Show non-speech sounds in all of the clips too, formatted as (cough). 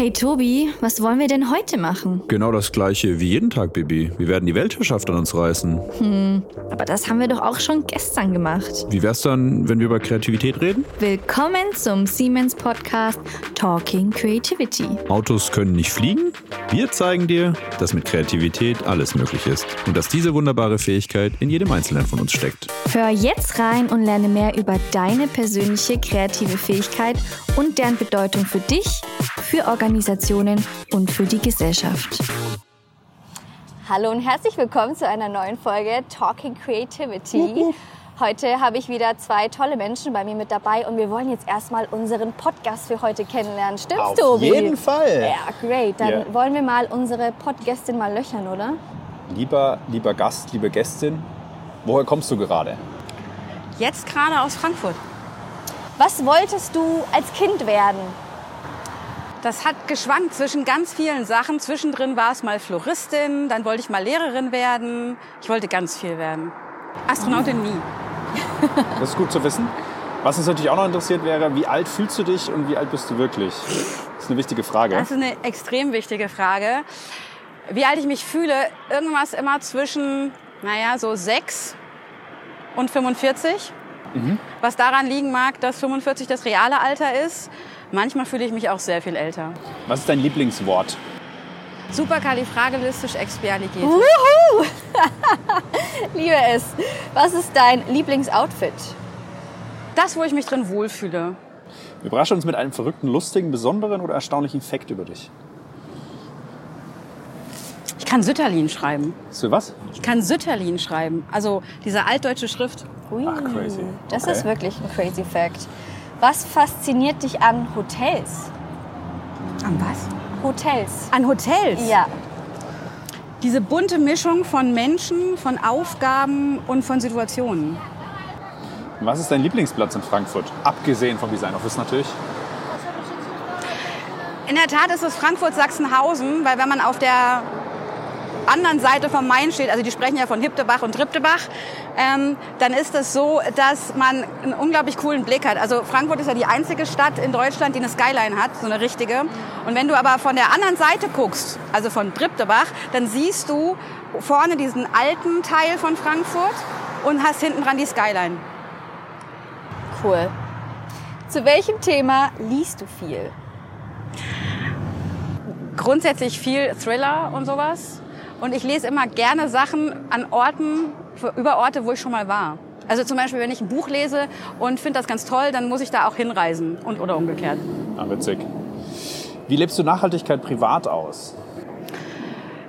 Hey Tobi, was wollen wir denn heute machen? Genau das gleiche wie jeden Tag, Bibi. Wir werden die Weltherrschaft an uns reißen. Hm, aber das haben wir doch auch schon gestern gemacht. Wie wär's dann, wenn wir über Kreativität reden? Willkommen zum Siemens Podcast Talking Creativity. Autos können nicht fliegen? Wir zeigen dir, dass mit Kreativität alles möglich ist und dass diese wunderbare Fähigkeit in jedem Einzelnen von uns steckt. Hör jetzt rein und lerne mehr über deine persönliche kreative Fähigkeit und deren Bedeutung für dich, für Organisationen und für die Gesellschaft. Hallo und herzlich willkommen zu einer neuen Folge Talking Creativity. Heute habe ich wieder zwei tolle Menschen bei mir mit dabei und wir wollen jetzt erstmal unseren Podcast für heute kennenlernen. Stimmt's, Auf Tobi? Auf jeden Fall. Ja, great. Dann yeah. wollen wir mal unsere Podgästin mal löchern, oder? Lieber, lieber Gast, liebe Gästin, woher kommst du gerade? Jetzt gerade aus Frankfurt. Was wolltest du als Kind werden? Das hat geschwankt zwischen ganz vielen Sachen. Zwischendrin war es mal Floristin, dann wollte ich mal Lehrerin werden. Ich wollte ganz viel werden. Astronautin nie. Das ist gut zu wissen. Was uns natürlich auch noch interessiert wäre, wie alt fühlst du dich und wie alt bist du wirklich? Das ist eine wichtige Frage. Das ist eine extrem wichtige Frage. Wie alt ich mich fühle, irgendwas immer zwischen, naja, so sechs und 45. Mhm. Was daran liegen mag, dass 45 das reale Alter ist. Manchmal fühle ich mich auch sehr viel älter. Was ist dein Lieblingswort? Superkalifragilistisch-expialigetisch. Wuhu! (laughs) Liebe es. Was ist dein Lieblingsoutfit? Das, wo ich mich drin wohlfühle. Überrasche uns mit einem verrückten, lustigen, besonderen oder erstaunlichen Fakt über dich. Ich kann Sütterlin schreiben. Für was? Ich kann Sütterlin schreiben. Also diese altdeutsche Schrift. Ui, Ach, crazy. Das okay. ist wirklich ein crazy Fact. Was fasziniert dich an Hotels? An was? Hotels. An Hotels? Ja. Diese bunte Mischung von Menschen, von Aufgaben und von Situationen. Was ist dein Lieblingsplatz in Frankfurt? Abgesehen vom Design Office natürlich. In der Tat ist es Frankfurt-Sachsenhausen, weil wenn man auf der anderen Seite vom Main steht, also die sprechen ja von Hiptebach und Triptebach, ähm, dann ist es so, dass man einen unglaublich coolen Blick hat. Also Frankfurt ist ja die einzige Stadt in Deutschland, die eine Skyline hat, so eine richtige. Und wenn du aber von der anderen Seite guckst, also von Triptebach, dann siehst du vorne diesen alten Teil von Frankfurt und hast hinten dran die Skyline. Cool. Zu welchem Thema liest du viel? Grundsätzlich viel Thriller und sowas. Und ich lese immer gerne Sachen an Orten, über Orte, wo ich schon mal war. Also zum Beispiel, wenn ich ein Buch lese und finde das ganz toll, dann muss ich da auch hinreisen und oder umgekehrt. Ah, witzig. Wie lebst du Nachhaltigkeit privat aus?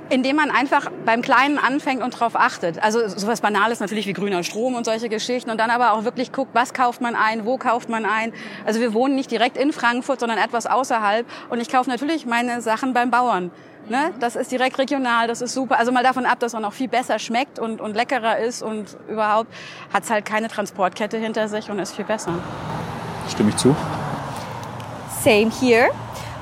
Indem man einfach beim Kleinen anfängt und darauf achtet. Also sowas Banales natürlich wie grüner Strom und solche Geschichten. Und dann aber auch wirklich guckt, was kauft man ein, wo kauft man ein. Also wir wohnen nicht direkt in Frankfurt, sondern etwas außerhalb. Und ich kaufe natürlich meine Sachen beim Bauern. Ne? Das ist direkt regional, das ist super. Also mal davon ab, dass man auch viel besser schmeckt und, und leckerer ist und überhaupt hat es halt keine Transportkette hinter sich und ist viel besser. Stimme ich zu? Same here.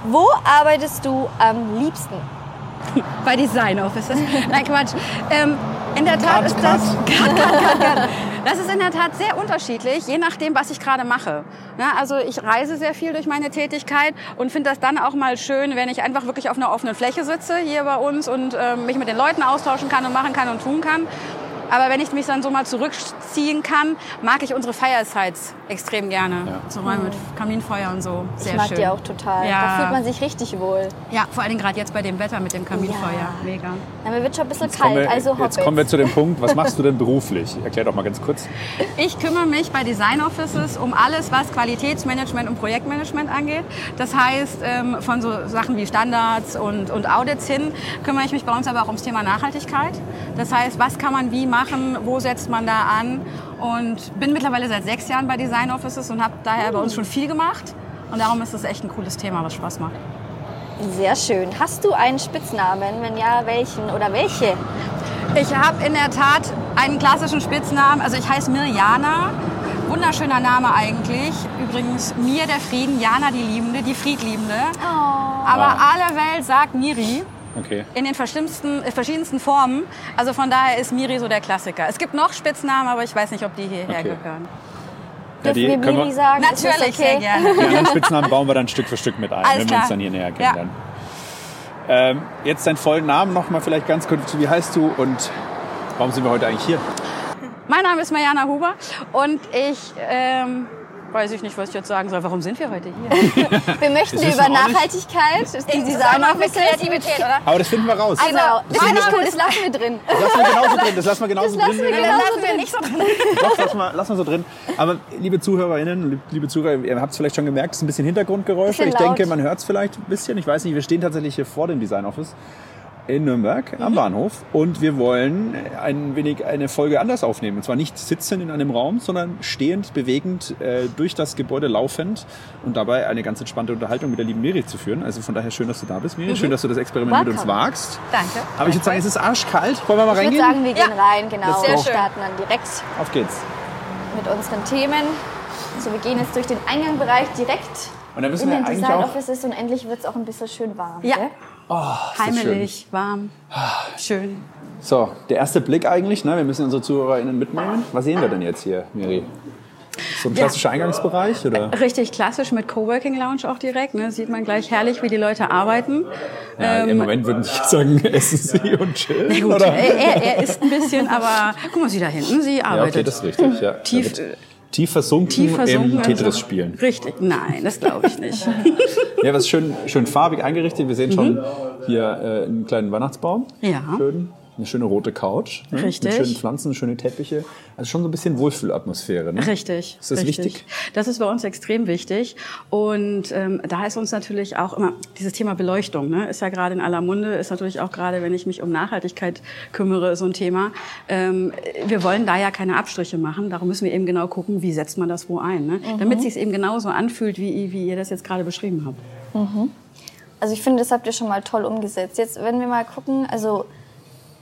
Wo arbeitest du am liebsten? (laughs) Bei Design Offices. Nein, Quatsch. Ähm, in der Tat ist das. Cut, cut, cut, das ist in der Tat sehr unterschiedlich, je nachdem, was ich gerade mache. Ja, also ich reise sehr viel durch meine Tätigkeit und finde das dann auch mal schön, wenn ich einfach wirklich auf einer offenen Fläche sitze hier bei uns und äh, mich mit den Leuten austauschen kann und machen kann und tun kann. Aber wenn ich mich dann so mal zurückziehen kann, mag ich unsere Firesides extrem gerne. Ja. So mal mit Kaminfeuer und so. Sehr ich mag schön. die auch total. Ja. Da fühlt man sich richtig wohl. Ja, vor allem gerade jetzt bei dem Wetter mit dem Kaminfeuer. Ja. Mega. Ja, mir wird schon ein bisschen jetzt kalt, wir, also Jetzt kommen wir zu dem Punkt, was machst du denn (laughs) beruflich? Erklär doch mal ganz kurz. Ich kümmere mich bei Design Offices um alles, was Qualitätsmanagement und Projektmanagement angeht. Das heißt, ähm, von so Sachen wie Standards und, und Audits hin kümmere ich mich bei uns aber auch ums Thema Nachhaltigkeit. Das heißt, was kann man wie machen, wo setzt man da an und bin mittlerweile seit sechs Jahren bei Design Offices und habe daher bei uns schon viel gemacht. Und darum ist das echt ein cooles Thema, was Spaß macht. Sehr schön. Hast du einen Spitznamen? Wenn ja, welchen oder welche? Ich habe in der Tat einen klassischen Spitznamen. Also ich heiße Mirjana. Wunderschöner Name eigentlich. Übrigens Mir der Frieden, Jana die Liebende, die Friedliebende. Oh. Aber alle Welt sagt Miri. Okay. In den verschiedensten, äh, verschiedensten Formen. Also von daher ist Miri so der Klassiker. Es gibt noch Spitznamen, aber ich weiß nicht, ob die hierher okay. gehören. Ja, die Dürfen wir können wir- Miri sagen? Natürlich, okay? sehr gerne. Die anderen Spitznamen bauen wir dann Stück für Stück mit ein, Alles wenn wir klar. uns dann hier näher Ja. kennenlernen. Ähm, jetzt deinen vollen Namen noch mal vielleicht ganz kurz. Wie heißt du und warum sind wir heute eigentlich hier? Mein Name ist Mariana Huber und ich ähm, weiß ich nicht, was ich jetzt sagen soll. Warum sind wir heute hier? (laughs) Wir möchten über wir. Nachhaltigkeit, die Design-Offices. Kreativität, oder? Aber das finden wir raus. Genau, das finde ich cool, das lassen wir drin. Das lassen wir genauso drin. Das lassen wir genauso Das lassen drin. wir Miri. genauso lassen wir nicht so drin. Doch, lass mal, lass mal so drin. Aber liebe ZuhörerInnen, liebe Zuhörer, ihr habt es vielleicht schon gemerkt, es ist ein bisschen Hintergrundgeräusche. Bisschen ich denke, man hört es vielleicht ein bisschen. Ich weiß nicht, wir stehen tatsächlich hier vor dem Design Office in Nürnberg am Bahnhof und wir wollen ein wenig eine Folge anders aufnehmen. Und zwar nicht sitzend in einem Raum, sondern stehend, bewegend äh, durch das Gebäude laufend und dabei eine ganz entspannte Unterhaltung mit der lieben Miri zu führen. Also von daher schön, dass du da bist, Miri. Schön, dass du das Experiment mit uns Welcome. wagst. Danke. Aber ich würde sagen, es ist arschkalt. Wollen wir mal Ich würde reingehen? sagen, wir gehen rein, genau. Wir go. starten dann direkt Auf geht's. mit unseren Themen. So, wir gehen jetzt durch den Eingangsbereich direkt Und dann müssen in wir den Design auch... Offices und endlich wird es auch ein bisschen schön warm. Ja. gell? Ist Heimelig, warm, schön. So, der erste Blick eigentlich, ne? wir müssen unsere ZuhörerInnen mitnehmen. Was sehen wir denn jetzt hier, Miri? So ein klassischer Eingangsbereich? Oder? Richtig klassisch mit Coworking Lounge auch direkt. Ne? Sieht man gleich herrlich, wie die Leute arbeiten. Ja, Im Moment würden Sie sagen, (laughs) essen Sie und chillen, Ähm, Gut, oder? er, er, ist ein bisschen, aber guck mal, sie da hinten, sie Ja, arbeitet. okay, das ist richtig. Ja. Tief- tief versunken, tief versunken. im also- Tetris-Spielen. Richtig, nein, das glaube ich nicht. (laughs) Ja, was schön, schön farbig eingerichtet. Wir sehen schon hier äh, einen kleinen Weihnachtsbaum. Mhm. Ja. Schön. Eine schöne rote Couch. Ne? Richtig. Mit schönen Pflanzen, schöne Teppiche. Also schon so ein bisschen Wohlfühlatmosphäre. Ne? Richtig. Ist das richtig. wichtig? Das ist bei uns extrem wichtig. Und ähm, da ist uns natürlich auch immer dieses Thema Beleuchtung, ne, ist ja gerade in aller Munde, ist natürlich auch gerade, wenn ich mich um Nachhaltigkeit kümmere, so ein Thema. Ähm, wir wollen da ja keine Abstriche machen. Darum müssen wir eben genau gucken, wie setzt man das wo ein, ne? damit es sich eben genauso anfühlt, wie, wie ihr das jetzt gerade beschrieben habt. Also ich finde, das habt ihr schon mal toll umgesetzt. Jetzt, wenn wir mal gucken, also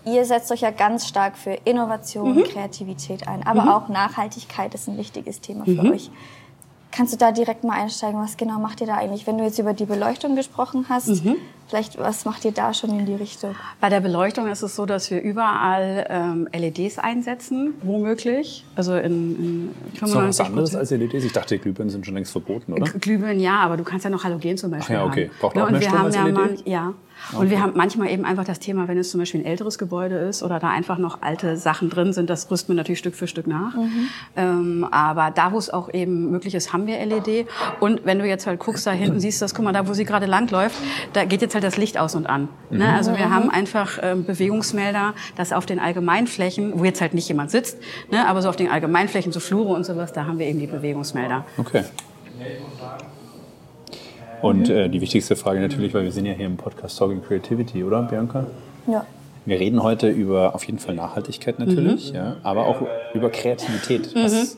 ihr setzt euch ja ganz stark für Innovation, Kreativität ein, aber auch Nachhaltigkeit ist ein wichtiges Thema für euch. Kannst du da direkt mal einsteigen? Was genau macht ihr da eigentlich? Wenn du jetzt über die Beleuchtung gesprochen hast, vielleicht was macht ihr da schon in die Richtung? Bei der Beleuchtung ist es so, dass wir überall ähm, LEDs einsetzen, womöglich. Also in, in Ist noch was 95 anderes als LEDs? Ich dachte, Glühbirnen sind schon längst verboten, oder? Glühbirnen ja, aber du kannst ja noch Halogen zum Beispiel Ach ja, okay. haben. Braucht Ne, auch und mehr wir Strom haben als ja, LED? man, ja. Und wir haben manchmal eben einfach das Thema, wenn es zum Beispiel ein älteres Gebäude ist oder da einfach noch alte Sachen drin sind, das rüsten wir natürlich Stück für Stück nach. Mhm. Ähm, aber da, wo es auch eben möglich ist, haben wir LED. Und wenn du jetzt halt guckst, da hinten siehst du das, guck mal, da wo sie gerade langläuft, da geht jetzt halt das Licht aus und an. Mhm. Ne? Also wir haben einfach ähm, Bewegungsmelder, dass auf den Allgemeinflächen, wo jetzt halt nicht jemand sitzt, ne? aber so auf den Allgemeinflächen, so Flure und sowas, da haben wir eben die Bewegungsmelder. Okay. Und äh, die wichtigste Frage natürlich, weil wir sind ja hier im Podcast Talking Creativity, oder Bianca? Ja. Wir reden heute über auf jeden Fall Nachhaltigkeit natürlich, Mhm. ja, aber auch über Kreativität. Was,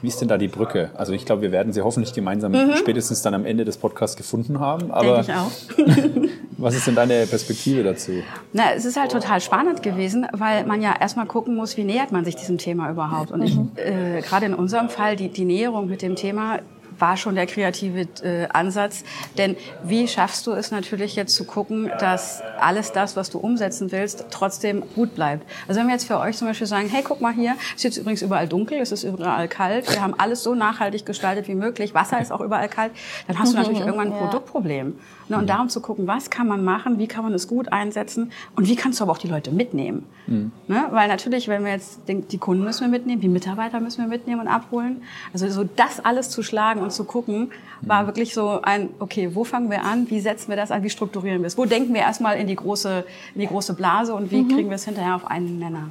wie ist denn da die Brücke? Also ich glaube, wir werden sie hoffentlich gemeinsam spätestens dann am Ende des Podcasts gefunden haben. Aber Mhm. Denke ich auch. (laughs) was ist denn deine Perspektive dazu? Na, es ist halt total spannend gewesen, weil man ja erstmal gucken muss, wie nähert man sich diesem Thema überhaupt. Und ich, äh, gerade in unserem Fall, die, die Näherung mit dem Thema war schon der kreative äh, Ansatz. Denn wie schaffst du es natürlich jetzt zu gucken, dass alles das, was du umsetzen willst, trotzdem gut bleibt? Also wenn wir jetzt für euch zum Beispiel sagen, hey, guck mal hier, es ist jetzt übrigens überall dunkel, es ist überall kalt, wir haben alles so nachhaltig gestaltet wie möglich, Wasser ist auch überall kalt, dann hast du natürlich irgendwann ein Ja. Produktproblem. Ne, und darum zu gucken, was kann man machen, wie kann man es gut einsetzen und wie kannst du aber auch die Leute mitnehmen. Ne? Weil natürlich, wenn wir jetzt denken, die Kunden müssen wir mitnehmen, die Mitarbeiter müssen wir mitnehmen und abholen. Also so das alles zu schlagen und zu gucken, war wirklich so ein, okay, wo fangen wir an, wie setzen wir das an, wie strukturieren wir es? Wo denken wir erstmal in die große, in die große Blase und wie kriegen wir es hinterher auf einen Nenner?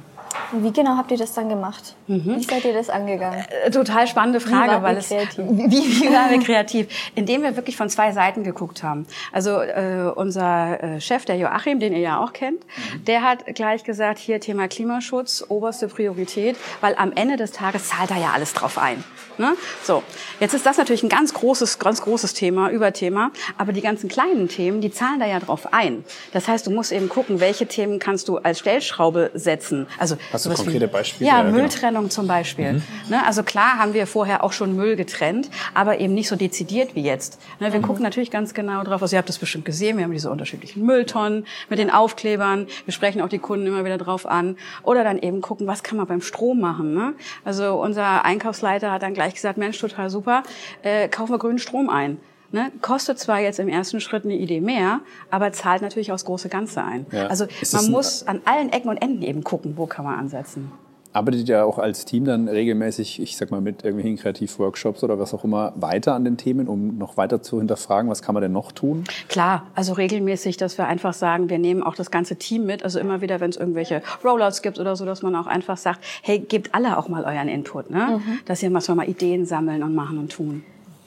Und wie genau habt ihr das dann gemacht? Wie seid ihr das angegangen? Äh, Total spannende Frage, weil es kreativ? (laughs) wie, wie waren wir kreativ, indem wir wirklich von zwei Seiten geguckt haben. Also äh, unser äh, Chef, der Joachim, den ihr ja auch kennt, der hat gleich gesagt, hier Thema Klimaschutz oberste Priorität, weil am Ende des Tages zahlt da ja alles drauf ein. Ne? So, jetzt ist das natürlich ein ganz großes, ganz großes Thema, Überthema, aber die ganzen kleinen Themen, die zahlen da ja drauf ein. Das heißt, du musst eben gucken, welche Themen kannst du als Stellschraube setzen. Also Hast du konkrete wie, Beispiele? Ja, Ja, genau. Mülltrennung zum Beispiel. Ne, also klar haben wir vorher auch schon Müll getrennt, aber eben nicht so dezidiert wie jetzt. Ne, wir gucken natürlich ganz genau drauf. Also ihr habt das bestimmt gesehen, wir haben diese unterschiedlichen Mülltonnen mit den Aufklebern. Wir sprechen auch die Kunden immer wieder drauf an. Oder dann eben gucken, was kann man beim Strom machen. Ne? Also unser Einkaufsleiter hat dann gleich gesagt, Mensch, total super, äh, kaufen wir grünen Strom ein. Ne? Kostet zwar jetzt im ersten Schritt eine Idee mehr, aber zahlt natürlich aufs große Ganze ein. Ja. Also man ein- muss an allen Ecken und Enden eben gucken, wo kann man ansetzen. Arbeitet ihr auch als Team dann regelmäßig, ich sag mal, mit irgendwelchen Kreativworkshops oder was auch immer weiter an den Themen, um noch weiter zu hinterfragen, was kann man denn noch tun? Klar, also regelmäßig, dass wir einfach sagen, wir nehmen auch das ganze Team mit. Also immer wieder, wenn es irgendwelche Rollouts gibt oder so, dass man auch einfach sagt, hey, gebt alle auch mal euren Input, ne? Dass ihr mal Ideen sammeln und machen und tun.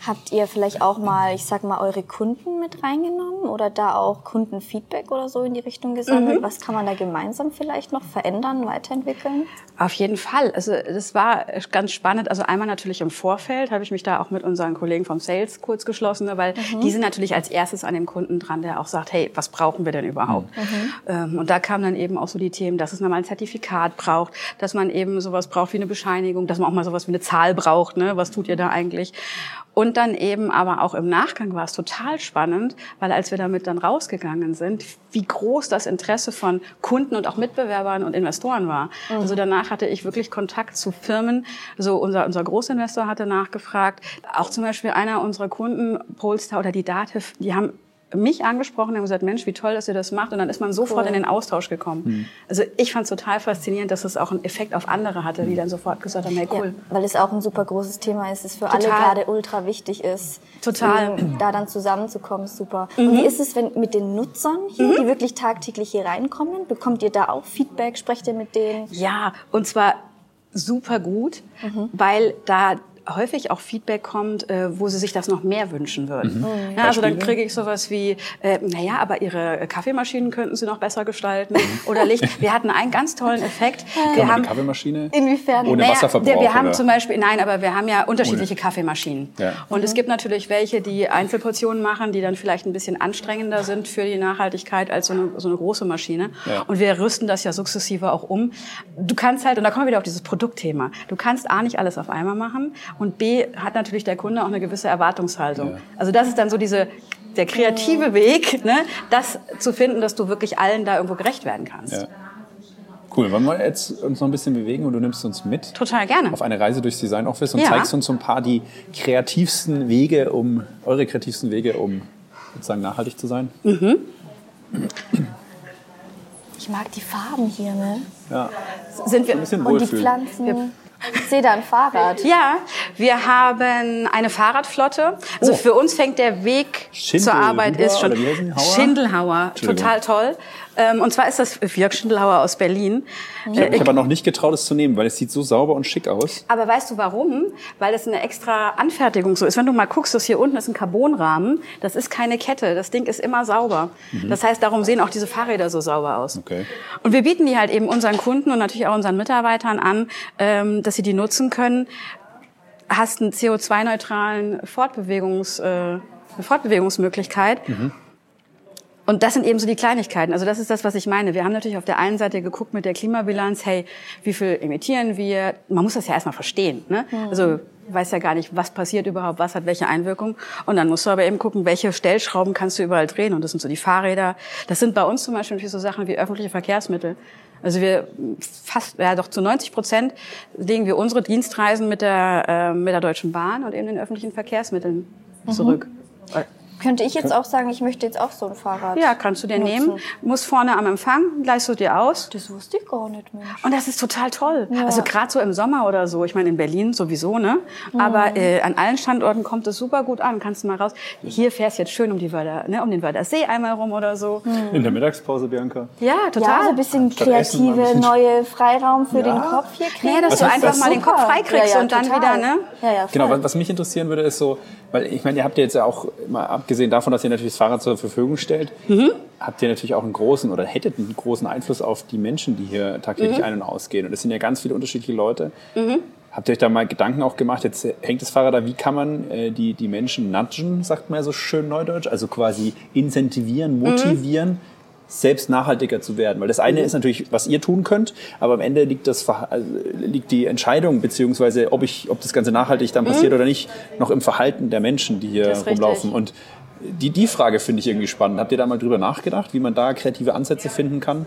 Habt ihr vielleicht auch mal, ich sag mal, eure Kunden mit reingenommen oder da auch Kundenfeedback oder so in die Richtung gesammelt? Mhm. Was kann man da gemeinsam vielleicht noch verändern, weiterentwickeln? Auf jeden Fall. Also das war ganz spannend. Also einmal natürlich im Vorfeld habe ich mich da auch mit unseren Kollegen vom Sales kurz geschlossen, ne, weil die sind natürlich als erstes an dem Kunden dran, der auch sagt, hey, was brauchen wir denn überhaupt? Ähm, und da kamen dann eben auch so die Themen, dass es mal ein Zertifikat braucht, dass man eben sowas braucht wie eine Bescheinigung, dass man auch mal sowas wie eine Zahl braucht. Ne? Was tut ihr da eigentlich? Und dann eben aber auch im Nachgang war es total spannend, weil als wir damit dann rausgegangen sind, wie groß das Interesse von Kunden und auch Mitbewerbern und Investoren war. Also danach hatte ich wirklich Kontakt zu Firmen. So unser, unser Großinvestor hatte nachgefragt. Auch zum Beispiel einer unserer Kunden, Polestar oder die Dativ, die haben mich angesprochen und haben gesagt, Mensch, wie toll, dass ihr das macht. Und dann ist man sofort Cool. in den Austausch gekommen. Also ich fand es total faszinierend, dass es auch einen Effekt auf andere hatte, die dann sofort gesagt haben, hey, cool. Ja, weil es auch ein super großes Thema ist, es für Total. alle gerade ultra wichtig ist. Total. Deswegen, Da dann zusammenzukommen, ist super. Und wie ist es wenn mit den Nutzern hier, die wirklich tagtäglich hier reinkommen? Bekommt ihr da auch Feedback? Sprecht ihr mit denen? Ja, und zwar super gut, weil da häufig auch Feedback kommt, äh, wo sie sich das noch mehr wünschen würden. Ja, also dann kriege ich sowas wie, äh, naja, aber ihre Kaffeemaschinen könnten sie noch besser gestalten oder Licht. Wir hatten einen ganz tollen Effekt. Wir Kann man haben die Kaffeemaschine? Inwiefern? Ohne naja, Wasserverbrauch? Wir haben oder? zum Beispiel, nein, aber wir haben ja unterschiedliche Kaffeemaschinen. Ja. Und es gibt natürlich welche, die Einzelportionen machen, die dann vielleicht ein bisschen anstrengender sind für die Nachhaltigkeit als so eine, so eine große Maschine. Ja. Und wir rüsten das ja sukzessive auch um. Du kannst halt, und da kommen wir wieder auf dieses Produktthema, du kannst A, nicht alles auf einmal machen und B, hat natürlich der Kunde auch eine gewisse Erwartungshaltung. Ja. Also das ist dann so diese, der kreative Weg, ne, das zu finden, dass du wirklich allen da irgendwo gerecht werden kannst. Ja. Cool, wollen wir jetzt uns noch ein bisschen bewegen und du nimmst uns mit Total gerne. auf eine Reise durchs Design Office und Ja. zeigst uns so ein paar die kreativsten Wege, um eure kreativsten Wege, um sozusagen nachhaltig zu sein. Ich mag die Farben hier, ne? Ja, Sind wir, ein bisschen Und die wohlfühlen. Pflanzen. Ich sehe da ein Fahrrad. Ja, wir haben eine Fahrradflotte. Also Oh. für uns fängt der Weg zur Arbeit Schindelhuber ist schon? Schindelhauer. Total toll. Ähm, und zwar ist das Jörg Schindelhauer aus Berlin. Ich habe mich aber noch nicht getraut, es zu nehmen, weil es sieht so sauber und schick aus. Aber weißt du warum? Weil das eine extra Anfertigung so ist. Wenn du mal guckst, das hier unten ist ein Carbonrahmen. Das ist keine Kette. Das Ding ist immer sauber. Das heißt, darum sehen auch diese Fahrräder so sauber aus. Mhm. Okay. Und wir bieten die halt eben unseren Kunden und natürlich auch unseren Mitarbeitern an, ähm, dass sie die nutzen können. Hast einen CO2-neutralen Fortbewegungs, äh, eine Fortbewegungsmöglichkeit. Und das sind eben so die Kleinigkeiten. Also das ist das, was ich meine. Wir haben natürlich auf der einen Seite geguckt mit der Klimabilanz, hey, wie viel emittieren wir? Man muss das ja erstmal verstehen. Ne? Also weiß ja gar nicht, was passiert überhaupt, was hat welche Einwirkung. Und dann musst du aber eben gucken, welche Stellschrauben kannst du überall drehen. Und das sind so die Fahrräder. Das sind bei uns zum Beispiel natürlich so Sachen wie öffentliche Verkehrsmittel. Also wir fast, ja doch zu 90 Prozent legen wir unsere Dienstreisen mit der, äh, mit der Deutschen Bahn und eben den öffentlichen Verkehrsmitteln zurück. Weil- Könnte ich jetzt auch sagen, ich möchte jetzt auch so ein Fahrrad. ja, kannst du dir nutzen. nehmen. Muss vorne am Empfang, leihst du dir aus. Das wusste ich gar nicht, Mensch. Und das ist total toll. Ja. Also gerade so im Sommer oder so. Ich meine, in Berlin sowieso, ne? Aber äh, an allen Standorten kommt es super gut an. Kannst du mal raus. Hier fährst jetzt schön um die Wörder, ne? um den Wörthersee einmal rum oder so. In der Mittagspause, Bianca. Ja, total. Ja, so ein bisschen Statt Essen mal ein kreative, bisschen- neue Freiraum für Ja. den Kopf hier kriegen. Nee, dass Was du heißt einfach das? mal den Kopf Super. freikriegst ja, ja, und dann total. wieder, ne? Ja, ja, voll. Genau, was, was mich interessieren würde, ist so, weil ich meine, ihr habt ja jetzt ja auch, mal abgesehen davon, dass ihr natürlich das Fahrrad zur Verfügung stellt, habt ihr natürlich auch einen großen oder hättet einen großen Einfluss auf die Menschen, die hier tagtäglich ein- und ausgehen. Und es sind ja ganz viele unterschiedliche Leute. Habt ihr euch da mal Gedanken auch gemacht? Jetzt hängt das Fahrrad da, wie kann man äh, die, die Menschen nudgen, sagt man ja so schön neudeutsch, also quasi incentivieren, motivieren, selbst nachhaltiger zu werden. Weil das eine ist natürlich, was ihr tun könnt, aber am Ende liegt, das, also liegt die Entscheidung, beziehungsweise ob, ich, ob das Ganze nachhaltig dann passiert oder nicht, noch im Verhalten der Menschen, die hier rumlaufen. richtig. Und die, die Frage finde ich irgendwie spannend. Habt ihr da mal drüber nachgedacht, wie man da kreative Ansätze finden kann?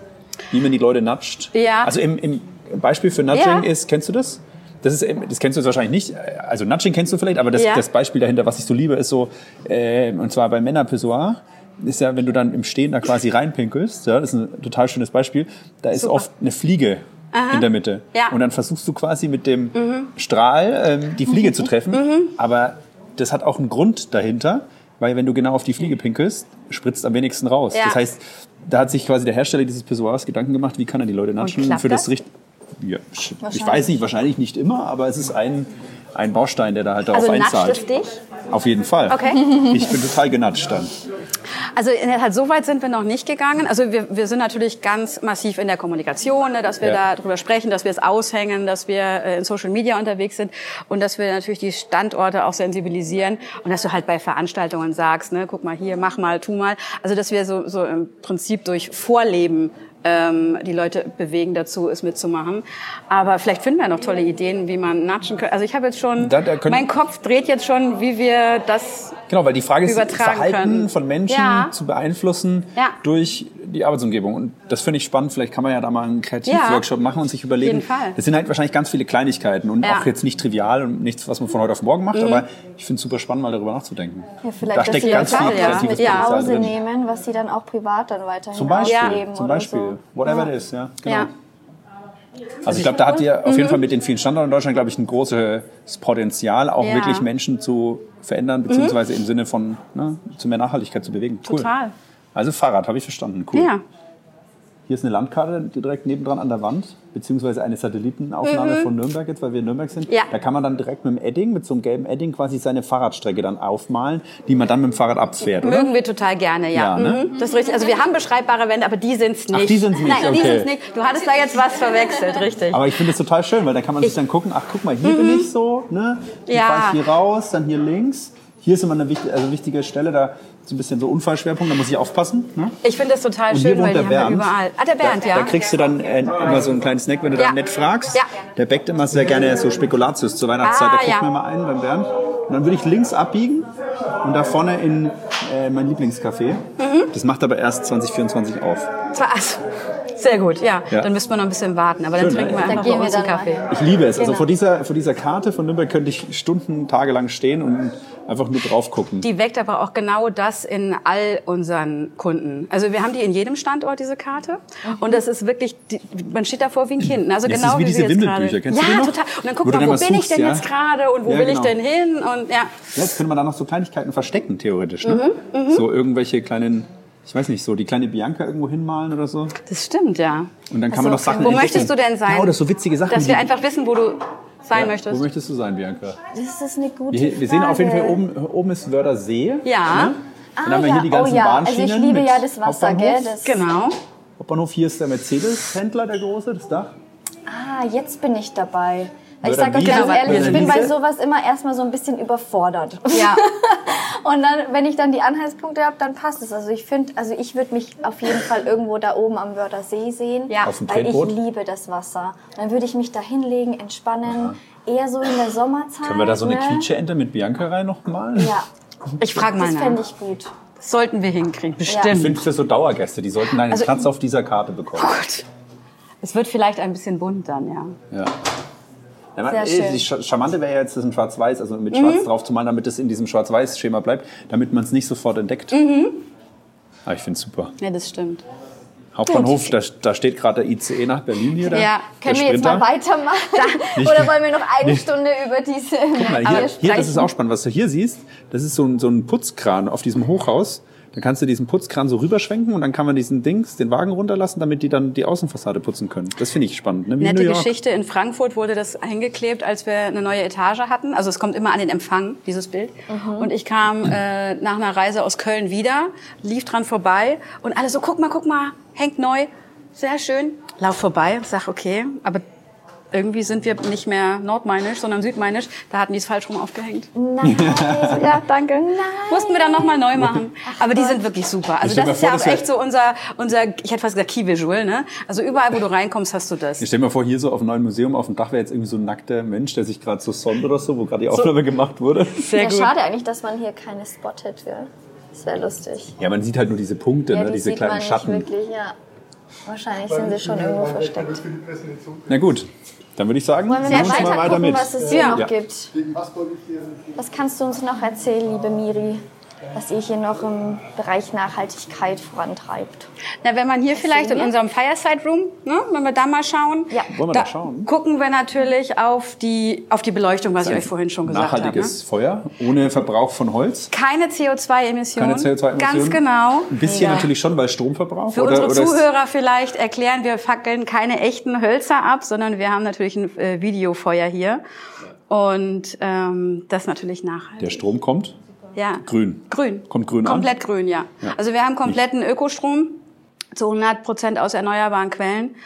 Wie man die Leute nudgt? Ja. Also im, im Beispiel für Nudging Ja. ist, kennst du das? Das, ist, das kennst du jetzt wahrscheinlich nicht. Also Nudging kennst du vielleicht, aber das, Ja. das Beispiel dahinter, was ich so liebe, ist so, äh, und zwar beim Männerpissoir, ist ja, wenn du dann im Stehen da quasi reinpinkelst, ja, das ist ein total schönes Beispiel, da ist Super. oft eine Fliege in der Mitte. Ja. Und dann versuchst du quasi mit dem Strahl ähm, die Fliege zu treffen, aber das hat auch einen Grund dahinter, weil wenn du genau auf die Fliege pinkelst, spritzt am wenigsten raus. Ja. Das heißt, da hat sich quasi der Hersteller dieses Pissoirs Gedanken gemacht, wie kann er die Leute natschen für das, das? richt ja, ich weiß nicht, wahrscheinlich nicht immer, aber es ist ein, ein Baustein, der da halt darauf Also einzahlt. dich? Auf jeden Fall. Okay. (laughs) Ich bin total genatscht dann. Also in der Tat, so weit sind wir noch nicht gegangen. Also wir, wir sind natürlich ganz massiv in der Kommunikation, ne, dass wir Ja. darüber sprechen, dass wir es aushängen, dass wir äh, in Social Media unterwegs sind und dass wir natürlich die Standorte auch sensibilisieren und dass du halt bei Veranstaltungen sagst, ne, guck mal hier, mach mal, tu mal. Also dass wir so, so im Prinzip durch Vorleben ähm, die Leute bewegen dazu, es mitzumachen. Aber vielleicht finden wir noch tolle Ideen, wie man natschen kann. Also ich habe jetzt schon, Da- da können- mein Kopf dreht jetzt schon, wie wir das Genau, weil die Frage ist, Verhalten können. von Menschen Ja. zu beeinflussen Ja. durch die Arbeitsumgebung. Und das finde ich spannend. Vielleicht kann man ja da mal einen Kreativworkshop machen und sich überlegen. jeden Fall. Das sind halt wahrscheinlich ganz viele Kleinigkeiten und Ja. Mhm. auch jetzt nicht trivial und nichts, was man von heute auf morgen macht. Aber ich finde es super spannend, mal darüber nachzudenken. Ja, vielleicht, da steckt die ganz Leute viel ja. kreatives mit nach Hause nehmen, was sie dann auch privat dann weiterhin Zum Beispiel, zum oder Beispiel. so. Whatever Ja. it is, ja. Genau. Ja. Also ich glaube, da hat ihr auf jeden Fall mit den vielen Standorten in Deutschland, glaube ich, ein großes Potenzial, auch Ja. wirklich Menschen zu verändern, beziehungsweise im Sinne von ne, zu mehr Nachhaltigkeit zu bewegen. Cool. Total. Also Fahrrad, habe ich verstanden. Cool. Ja. Hier ist eine Landkarte die direkt nebendran an der Wand, beziehungsweise eine Satellitenaufnahme von Nürnberg jetzt, weil wir in Nürnberg sind. Mhm. Ja. Da kann man dann direkt mit dem Edding, mit so einem gelben Edding quasi seine Fahrradstrecke dann aufmalen, die man dann mit dem Fahrrad abfährt, oder? Mögen wir total gerne, ja. Ja, ne? mhm. Das ist richtig. Also wir haben beschreibbare Wände, aber die sind's nicht. Ach, die sind's nicht, Nein, die okay. sind's nicht. Du hattest da jetzt was verwechselt, richtig. Aber ich finde es total schön, weil da kann man sich dann gucken, ach guck mal, hier bin ich so, ne? Dann Mhm. Ja. fahr ich hier raus, dann hier links. Hier ist immer eine wichtige, also wichtige Stelle, da so ein bisschen so Unfallschwerpunkt, da muss ich aufpassen. Ne? Ich finde das total Und schön, weil die der haben ja Bernd. überall. Ah, der Bernd, da, ja. Da kriegst du dann äh, immer so einen kleinen Snack, wenn du Ja. da nett fragst. Ja. Der backt immer sehr gerne so Spekulatius zur Weihnachtszeit. Ah, da gucken ja. wir mal ein beim Bernd. Und dann würde ich links abbiegen und da vorne in äh, mein Lieblingscafé. Mhm. Das macht aber erst 2024 auf. Also, sehr gut, ja. Ja. Dann müssten wir noch ein bisschen warten, aber dann Schön, trinken ne? wir Dann einfach gehen bei wir uns einen dann Kaffee. Ich liebe es. Also Genau. vor dieser, vor dieser Karte von Nürnberg könnte ich Stunden, tagelang stehen und einfach nur drauf gucken. Die weckt aber auch genau das in all unseren Kunden. Also wir haben die in jedem Standort, diese Karte. Und das ist wirklich, die, man steht davor wie ein Kind. Also Das genau ist wie wie diese jetzt. Wimmelbücher. Kennst ja, du die noch? total. Und dann guck Wo du mal, dann wo bin ich suchst, denn ja? jetzt gerade und wo Ja, will genau. ich denn hin? Und ja, Jetzt könnte man da noch so Kleinigkeiten verstecken, theoretisch. Ne? Mhm, So irgendwelche kleinen, ich weiß nicht, so die kleine Bianca irgendwo hinmalen oder so. das stimmt, ja. Und dann kann man noch Sachen Wo möchtest du denn sein? Ja, oder so witzige Sachen. Dass wir einfach wissen, wo du sein ja, möchtest. Wo möchtest du sein, Bianca? Das ist eine gute Wir, wir sehen auf jeden Fall oben, oben ist Wörder See. Ja. Ne? Ah, Dann haben wir ja. hier die ganzen oh, ja. Bahnschienen. Also ich liebe mit ja das Wasser, Hauptbahnhof. gell? Das, Genau. Hauptbahnhof, hier ist der Mercedes-Händler, der große, das Dach. Ah, jetzt bin ich dabei. Weil ich sage euch ganz Genau, ehrlich, ich bin bei sowas immer erstmal so ein bisschen überfordert. Ja. (laughs) Und dann, wenn ich dann die Anhaltspunkte habe, dann passt es. Also ich finde, also ich würde mich auf jeden Fall irgendwo da oben am Wörthersee sehen, Ja. Auf dem weil ich liebe das Wasser. Dann würde ich mich da hinlegen, entspannen, eher so in der Sommerzeit. Können wir da so eine ne? Quietscheente mit Bianca rein noch malen? Ja, Ich frage mal das fände ich gut. Das sollten wir hinkriegen, Ich bestimmt. finde für so Dauergäste, die sollten einen Also- Platz auf dieser Karte bekommen. Gut. Es wird vielleicht ein bisschen bunt dann, ja. Ja. Ja, eh, die Charmante wäre ja jetzt, das in Schwarz-Weiß, also mit Schwarz drauf zu malen, damit es in diesem Schwarz-Weiß-Schema bleibt, damit man es nicht sofort entdeckt. Ah, ich finde es super. Ja, das stimmt. Hauptbahnhof, da, da steht gerade der ICE nach Berlin hier. Der, Ja, Können wir jetzt mal weitermachen? Nicht- (laughs) Oder wollen wir noch eine Stunde über diese... Guck mal, (laughs) hier, hier, das ist auch spannend, was du hier siehst. Das ist so ein, so ein Putzkran auf diesem Hochhaus. Da kannst du diesen Putzkran so rüberschwenken und dann kann man diesen Dings, den Wagen runterlassen, damit die dann die Außenfassade putzen können. Das finde ich spannend. Ne? Wie in Nette. Geschichte. In Frankfurt wurde das hingeklebt, als wir eine neue Etage hatten. Also es kommt immer an den Empfang, dieses Bild. Und ich kam äh, nach einer Reise aus Köln wieder, lief dran vorbei und alle so, guck mal, guck mal, hängt neu. Sehr schön. Lauf vorbei, sag, okay, aber irgendwie sind wir nicht mehr nordmainisch, sondern südmainisch. Da hatten die es falsch rum aufgehängt. Nein. (laughs) Ja, danke. Nein. Mussten wir dann nochmal neu machen. Aber die sind wirklich super. Also das ist vor, ja auch echt so unser, unser, ich hätte fast gesagt Key Visual, ne? Also überall, wo du reinkommst, hast du das. Ich stell mir vor, hier so auf dem neuen Museum auf dem Dach wäre jetzt irgendwie so ein nackter Mensch, der sich gerade so sonnt oder so, wo gerade die Aufnahme gemacht wurde. Sehr Ja, gut. schade eigentlich, dass man hier keine spotted will. Das wäre lustig. Ja, man sieht halt nur diese Punkte, Ja, ne? die diese sieht kleinen man Schatten. nicht wirklich, ja. Wahrscheinlich sind sie schon irgendwo versteckt. Na gut, dann würde ich sagen, Wollen wir machen mal weiter weiter gucken, mit. was es hier Ja. noch gibt? Was kannst du uns noch erzählen, liebe Miri, was ihr hier noch im Bereich Nachhaltigkeit vorantreibt? Na, wenn man hier vielleicht in wir? unserem Fireside Room, ne, wenn wir da mal schauen, Ja. Wollen wir da schauen? gucken wir natürlich auf die, auf die Beleuchtung, was ich euch vorhin schon gesagt habe. Nachhaltiges Ne? Feuer, ohne Verbrauch von Holz. Keine CO2-Emissionen. Keine CO2-Emissionen. Ganz genau. Ein bisschen Mega. natürlich schon, weil Stromverbrauch. Für oder, unsere oder Zuhörer vielleicht erklären, wir fackeln keine echten Hölzer ab, sondern wir haben natürlich ein äh, Videofeuer hier. Und ähm, das natürlich nachhaltig. Der Strom kommt. Ja. Grün. Grün. Kommt grün an? Komplett grün, ja. Also wir haben kompletten Ökostrom zu 100 Prozent aus erneuerbaren Quellen.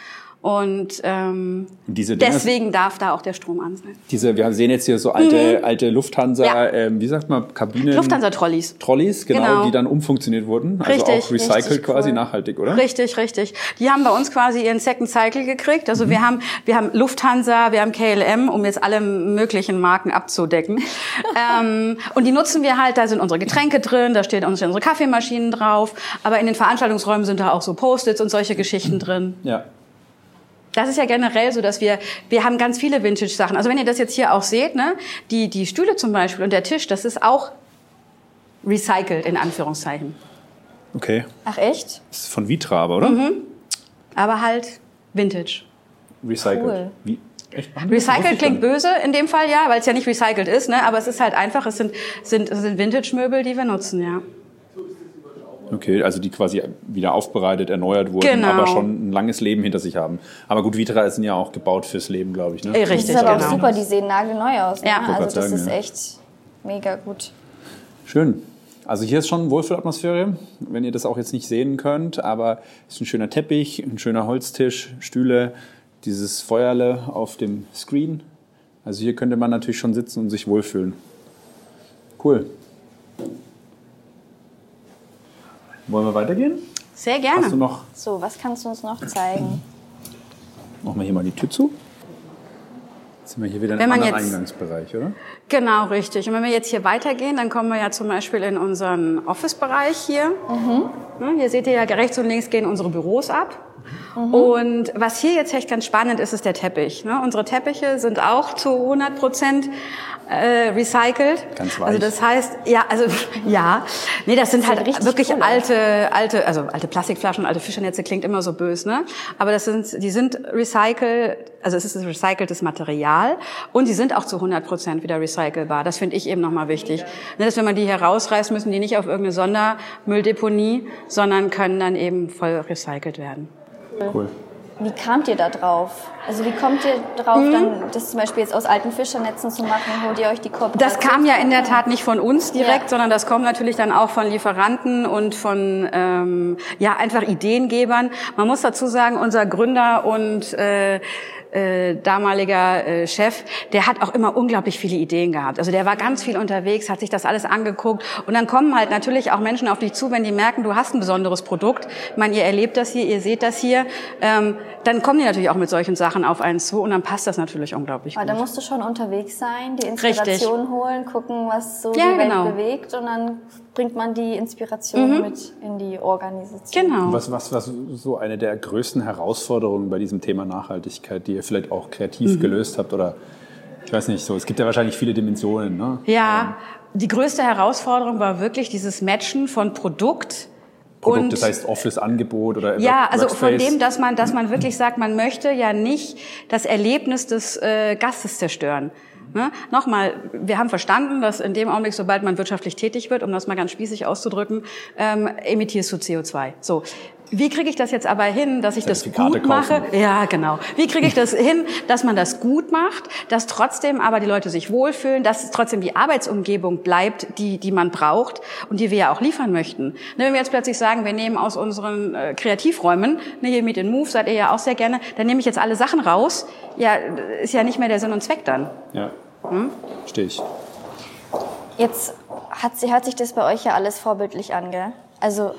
Und ähm, deswegen darf da auch der Strom an sein. Diese, wir sehen jetzt hier so alte, alte Lufthansa, Mhm. Ja. ähm, wie sagt man, Kabinen. Lufthansa-Trolleys. Trolleys, genau, Genau. die dann umfunktioniert wurden. Also Richtig, auch recycelt quasi, cool. nachhaltig, oder? Richtig, richtig. Die haben bei uns quasi ihren Second Cycle gekriegt. Also Mhm. wir haben, wir haben Lufthansa, wir haben KLM, um jetzt alle möglichen Marken abzudecken. (laughs) ähm, und die nutzen wir halt, da sind unsere Getränke drin, da stehen unsere Kaffeemaschinen drauf. Aber in den Veranstaltungsräumen sind da auch so Post-its und solche Geschichten drin. Ja. Das ist ja generell so, dass wir, wir haben ganz viele Vintage-Sachen. Also wenn ihr das jetzt hier auch seht, ne, die, die Stühle zum Beispiel und der Tisch, das ist auch recycelt, in Anführungszeichen. Okay. Ach echt? Das ist von Vitra aber, oder? Mhm. Aber halt Vintage. Recycelt. Cool. Wie? Recycelt klingt böse in dem Fall, ja, weil es ja nicht recycelt ist, ne? aber es ist halt einfach, es sind, sind, es sind Vintage-Möbel, die wir nutzen, ja. Okay, also die quasi wieder aufbereitet, erneuert wurden, Genau. aber schon ein langes Leben hinter sich haben. Aber gut, Vitra sind ja auch gebaut fürs Leben, glaube ich. Ne? Äh, Das richtig, ist aber genau. auch super, die sehen nagelneu aus. Ne? Ja. Also das sagen, ist ja. echt mega gut. Schön. Also hier ist schon Wohlfühlatmosphäre, wenn ihr das auch jetzt nicht sehen könnt, aber es ist ein schöner Teppich, ein schöner Holztisch, Stühle, dieses Feuerle auf dem Screen. Also hier könnte man natürlich schon sitzen und sich wohlfühlen. Cool. Wollen wir weitergehen? Sehr Hast du gerne. noch, So, was kannst du uns noch zeigen? (clears throat) machen wir hier mal die Tür zu? Jetzt sind wir hier wieder Wenn im man anderen jetzt- Eingangsbereich, oder? Genau, richtig. Und wenn wir jetzt hier weitergehen, dann kommen wir ja zum Beispiel in unseren Office-Bereich hier. Ne, Hier seht ihr ja rechts und links gehen unsere Büros ab. Und was hier jetzt echt ganz spannend ist, ist der Teppich. Ne? Unsere Teppiche sind auch zu 100 Prozent äh, recycelt. Ganz weich. Also das heißt, ja, also (laughs) ja, nee, das sind sieht halt richtig wirklich cool alte, alte, also alte Plastikflaschen, alte Fischernetze klingt immer so böse, ne? Aber das sind, die sind recycelt, also es ist ein recyceltes Material und die sind auch zu 100 Prozent wieder recycelbar. Das finde ich eben nochmal wichtig. Ne, dass wenn man die hier rausreißt, müssen die nicht auf irgendeine Sondermülldeponie, sondern können dann eben voll recycelt werden. Cool. Wie kamt ihr da drauf? Also wie kommt ihr drauf, Mhm. dann das zum Beispiel jetzt aus alten Fischernetzen zu machen? Holt ihr euch die Kooperation? Das kam ja in der Tat nicht von uns direkt, Ja. sondern das kommt natürlich dann auch von Lieferanten und von ähm, ja einfach Ideengebern. Man muss dazu sagen, unser Gründer und äh, äh, damaliger äh, Chef, der hat auch immer unglaublich viele Ideen gehabt. Also der war ganz viel unterwegs, hat sich das alles angeguckt und dann kommen halt natürlich auch Menschen auf dich zu, wenn die merken, du hast ein besonderes Produkt. Ich meine, ihr erlebt das hier, ihr seht das hier, ähm, dann kommen die natürlich auch mit solchen Sachen auf einen zu und dann passt das natürlich unglaublich Aber gut. da musst du schon unterwegs sein, die Inspiration holen, gucken, was so Ja, die Welt genau. bewegt und dann bringt man die Inspiration mit in die Organisation. Genau. Was, was, was so eine der größten Herausforderungen bei diesem Thema Nachhaltigkeit, die ihr vielleicht auch kreativ Mhm. gelöst habt oder ich weiß nicht so, es gibt ja wahrscheinlich viele Dimensionen, ne? Ja, die größte Herausforderung war wirklich dieses Matchen von Produkt. Produkt, und das heißt Office-Angebot oder ja, Work- also von Workspace. dem, dass man, dass man wirklich sagt, man möchte ja nicht das Erlebnis des äh, Gastes zerstören. Ne? Nochmal, wir haben verstanden, dass in dem Augenblick, sobald man wirtschaftlich tätig wird, um das mal ganz spießig auszudrücken, ähm, emittierst du CO2. So. Wie kriege ich das jetzt aber hin, dass ich das gut mache? kaufen. Ja, genau. Wie kriege ich das hin, dass man das gut macht, dass trotzdem aber die Leute sich wohlfühlen, dass es trotzdem die Arbeitsumgebung bleibt, die, die man braucht und die wir ja auch liefern möchten. Ne, wenn wir jetzt plötzlich sagen, wir nehmen aus unseren äh, Kreativräumen, ne, hier Meet in Move seid ihr ja auch sehr gerne, dann nehme ich jetzt alle Sachen raus. Ja, ist ja nicht mehr der Sinn und Zweck dann. Ja. Hm? Verstehe ich. Jetzt hat, sie- hört sich das bei euch ja alles vorbildlich an, gell? Also,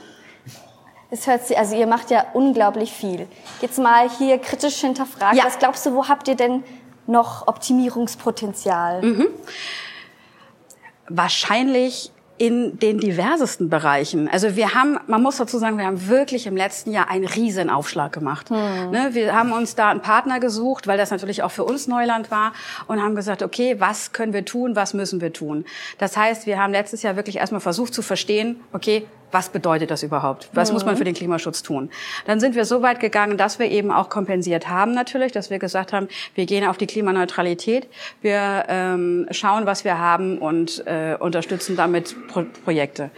es hört sich, also ihr macht ja unglaublich viel. Jetzt mal hier kritisch hinterfragt. Ja. Was glaubst du, wo habt ihr denn noch Optimierungspotenzial? Mhm. Wahrscheinlich in den diversesten Bereichen. Also wir haben, man muss dazu sagen, wir haben wirklich im letzten Jahr einen riesen Aufschlag gemacht. Ne, wir haben uns da einen Partner gesucht, weil das natürlich auch für uns Neuland war und haben gesagt, okay, was können wir tun, was müssen wir tun? Das heißt, wir haben letztes Jahr wirklich erstmal versucht zu verstehen, okay, was bedeutet das überhaupt? Was muss man für den Klimaschutz tun? Dann sind wir so weit gegangen, dass wir eben auch kompensiert haben natürlich, dass wir gesagt haben, wir gehen auf die Klimaneutralität, wir ähm, schauen, was wir haben und äh, unterstützen damit Pro Projekte.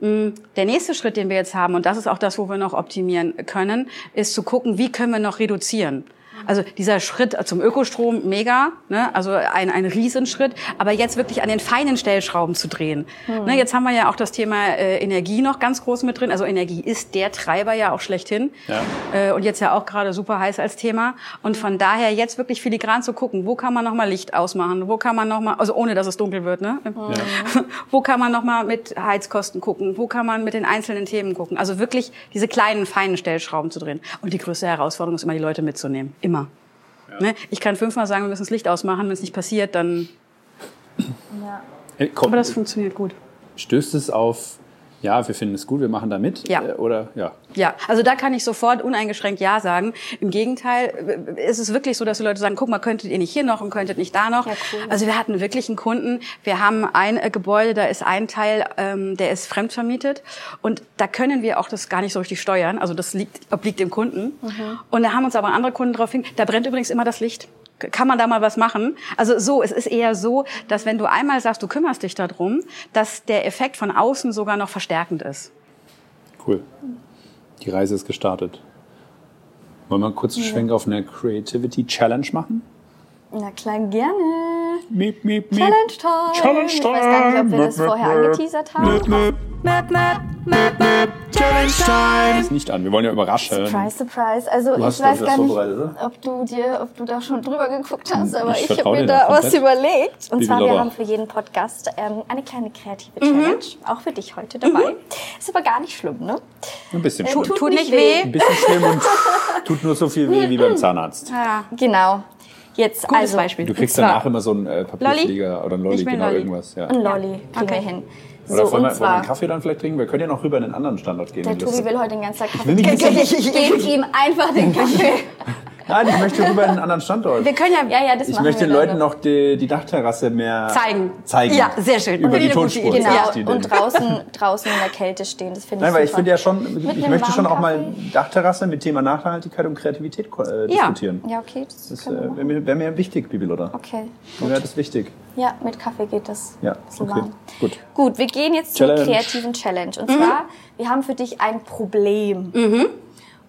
Mm, Der nächste Schritt, den wir jetzt haben, und das ist auch das, wo wir noch optimieren können, ist zu gucken, wie können wir noch reduzieren. Also dieser Schritt zum Ökostrom, mega, ne? also ein, ein Riesenschritt, aber jetzt wirklich an den feinen Stellschrauben zu drehen. Ne, jetzt haben wir ja auch das Thema äh, Energie noch ganz groß mit drin. Also Energie ist der Treiber ja auch schlechthin Ja. äh, und jetzt ja auch gerade super heiß als Thema. Und von daher jetzt wirklich filigran zu gucken, wo kann man noch mal Licht ausmachen, wo kann man noch mal, also ohne dass es dunkel wird, ne? (laughs) wo kann man noch mal mit Heizkosten gucken, wo kann man mit den einzelnen Themen gucken. Also wirklich diese kleinen feinen Stellschrauben zu drehen. Und die größte Herausforderung ist immer die Leute mitzunehmen, immer. Ne? Ich kann fünfmal sagen, wir müssen das Licht ausmachen, wenn es nicht passiert, dann. Komm, Aber das funktioniert gut. stößt es auf, ja, wir finden es gut, wir machen da mit? Ja. Äh, Oder, ja. Ja, also da kann ich sofort uneingeschränkt Ja sagen. Im Gegenteil, äh, ist es wirklich so, dass die Leute sagen, guck mal, könntet ihr nicht hier noch und könntet nicht da noch. Ja, cool. Also wir hatten wirklich einen Kunden, wir haben ein äh, Gebäude, da ist ein Teil, ähm, der ist fremdvermietet und da können wir auch das gar nicht so richtig steuern. Also das liegt, obliegt dem Kunden. Und da haben uns aber andere Kunden darauf hin, da brennt übrigens immer das Licht. Kann man da mal was machen? Also so, es ist eher so, dass wenn du einmal sagst, du kümmerst dich darum, dass der Effekt von außen sogar noch verstärkend ist. Cool. Die Reise ist gestartet. Wollen wir einen kurzen Schwenk auf eine Creativity Challenge machen? Na klar, gerne. Miep, miep, miep. Challenge Time. Challenge Ich weiß gar nicht, ob wir das Time. vorher angeteasert haben. Challenge Time. Ist nicht an, wir wollen ja überraschen. Surprise, surprise. Also Du ich hast weiß gar nicht, ob du dir, ob du da schon drüber geguckt hast, aber Ich ich, habe mir da was überlegt. Und zwar, wir haben für jeden Podcast ähm, eine kleine kreative Challenge, auch für dich heute dabei. Ist aber gar nicht schlimm, ne? Ein bisschen Äh, schlimm. tut Tut nicht nicht weh. weh. Ein bisschen schlimm und tut nur so viel weh wie beim Zahnarzt. Ja. Genau. Jetzt Gutes also Beispiel. Du kriegst danach immer so einen äh, Papierflieger oder einen Lolli, Ich genau Lolli. irgendwas. Ja. ein Lolli kriegen Okay. wir hin. Oder So, wollen, wir, wollen wir einen Kaffee dann vielleicht trinken? Wir können ja noch rüber in einen anderen Standort gehen. der Tobi will heute den ganzen Tag Kaffee trinken. nicht Gebt ihm einfach den (laughs) Kaffee. Nein, ich möchte rüber in einen anderen Standort. Wir können ja, Ja, ja, das Ich machen möchte wir den dann Leuten noch die, die Dachterrasse mehr Zeigen. zeigen. Ja, sehr schön. Über Und die Tonspur. Genau, ich die und draußen, draußen in der Kälte stehen. Das finde ich Nein, weil ich super. finde ja schon, Mit ich möchte schon auch mal? Dachterrasse mit Thema Nachhaltigkeit und Kreativität äh, diskutieren. Ja, okay. Das, Das äh, wäre mir, wär mir wichtig, Bibi Lotta. Okay. Mir wäre das wichtig. Ja, mit Kaffee geht das. Ja, so okay. warm. Gut. Gut, wir gehen jetzt Challenge. zur kreativen Challenge. Mhm. Und zwar, wir haben für dich ein Problem.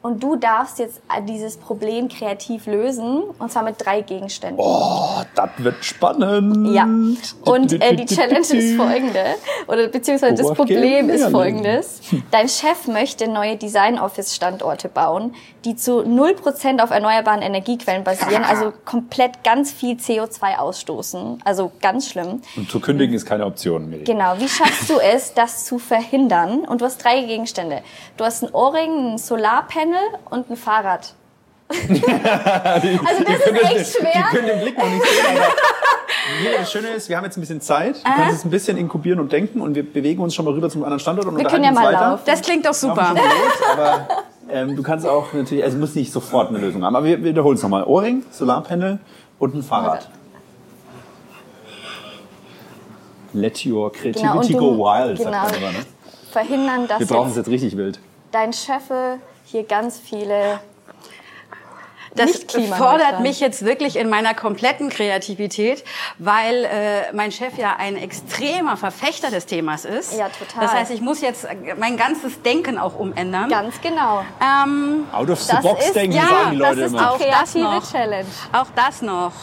Und du darfst jetzt dieses Problem kreativ lösen. Und zwar mit drei Gegenständen. Oh, das wird spannend. Ja. Und äh, die Challenge ist folgende, oder beziehungsweise das Problem ist folgendes. Dein Chef möchte neue Design-Office-Standorte bauen, die zu 0% auf erneuerbaren Energiequellen basieren, also (laughs) komplett ganz viel CO2 ausstoßen. Also ganz schlimm. Und zu kündigen ist keine Option. Miri. Genau, wie schaffst du es, das zu verhindern? Und du hast drei Gegenstände. Du hast ein Ohrring, ein Solarpanel und ein Fahrrad. (laughs) (laughs) also das ist echt schwer. Die können den Blick noch nicht sehen, hier, (laughs) das Schöne ist, wir haben jetzt ein bisschen Zeit. Du kannst es ein bisschen inkubieren und denken und wir bewegen uns schon mal rüber zum anderen Standort und Wir können ja mal weiter. laufen. Das klingt doch super. los, aber ähm, du kannst auch natürlich, also muss nicht sofort eine Lösung haben, aber wir wiederholen es nochmal. Ohrring, Solarpanel und ein Fahrrad. Let your Genau, creativity go du- wild, genau. sagt man immer. Ne? Verhindern, dass Wir brauchen es jetzt jetzt richtig wild. dein Chef hier ganz viele das fordert mich jetzt wirklich in meiner kompletten Kreativität, weil äh, mein Chef ja ein extremer Verfechter des Themas ist. Ja, total. Das heißt, ich muss jetzt mein ganzes Denken auch umändern. Ganz genau. Ähm, Out of the Das box ist- denken, ja, sagen die das Leute ist immer. auch- das Kreative noch. Challenge. auch das noch.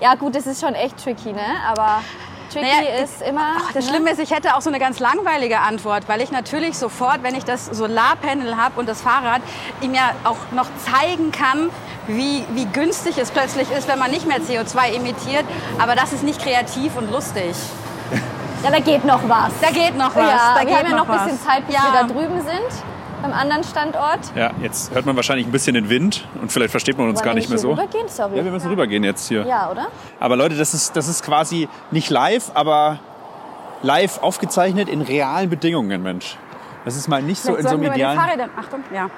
Ja gut, das ist schon echt tricky, ne? Aber tricky Naja, ist immer... Ach, das ne? Schlimme ist, ich hätte auch so eine ganz langweilige Antwort, weil ich natürlich sofort, wenn ich das Solarpanel habe und das Fahrrad, ihm ja auch noch zeigen kann, wie, wie günstig es plötzlich ist, wenn man nicht mehr CO2 emittiert. Aber das ist nicht kreativ und lustig. Ja, da geht noch was. Da geht noch was. Ja, da wir geht haben ja noch ein bisschen. Zeit, bis ja. wir da drüben sind, beim anderen Standort. Ja, jetzt hört man wahrscheinlich ein bisschen den Wind und vielleicht versteht man uns Wollen gar nicht mehr so. Rübergehen? Sorry. Ja, wir müssen rübergehen jetzt hier. Ja, oder? Aber Leute, das ist, das ist quasi nicht live, aber live aufgezeichnet in realen Bedingungen, Mensch. Das ist mal nicht so Vielleicht in so einem idealen... Fahrrädern, Achtung, ja.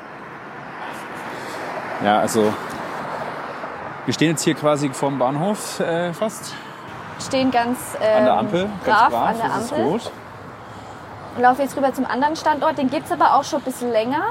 Ja, also wir stehen jetzt hier quasi vorm Bahnhof äh, fast. Stehen ganz ähm, An der Ampel, ganz brav, brav, an der das ist Ampel. Laufen jetzt rüber zum anderen Standort. Den gibt es aber auch schon ein bisschen länger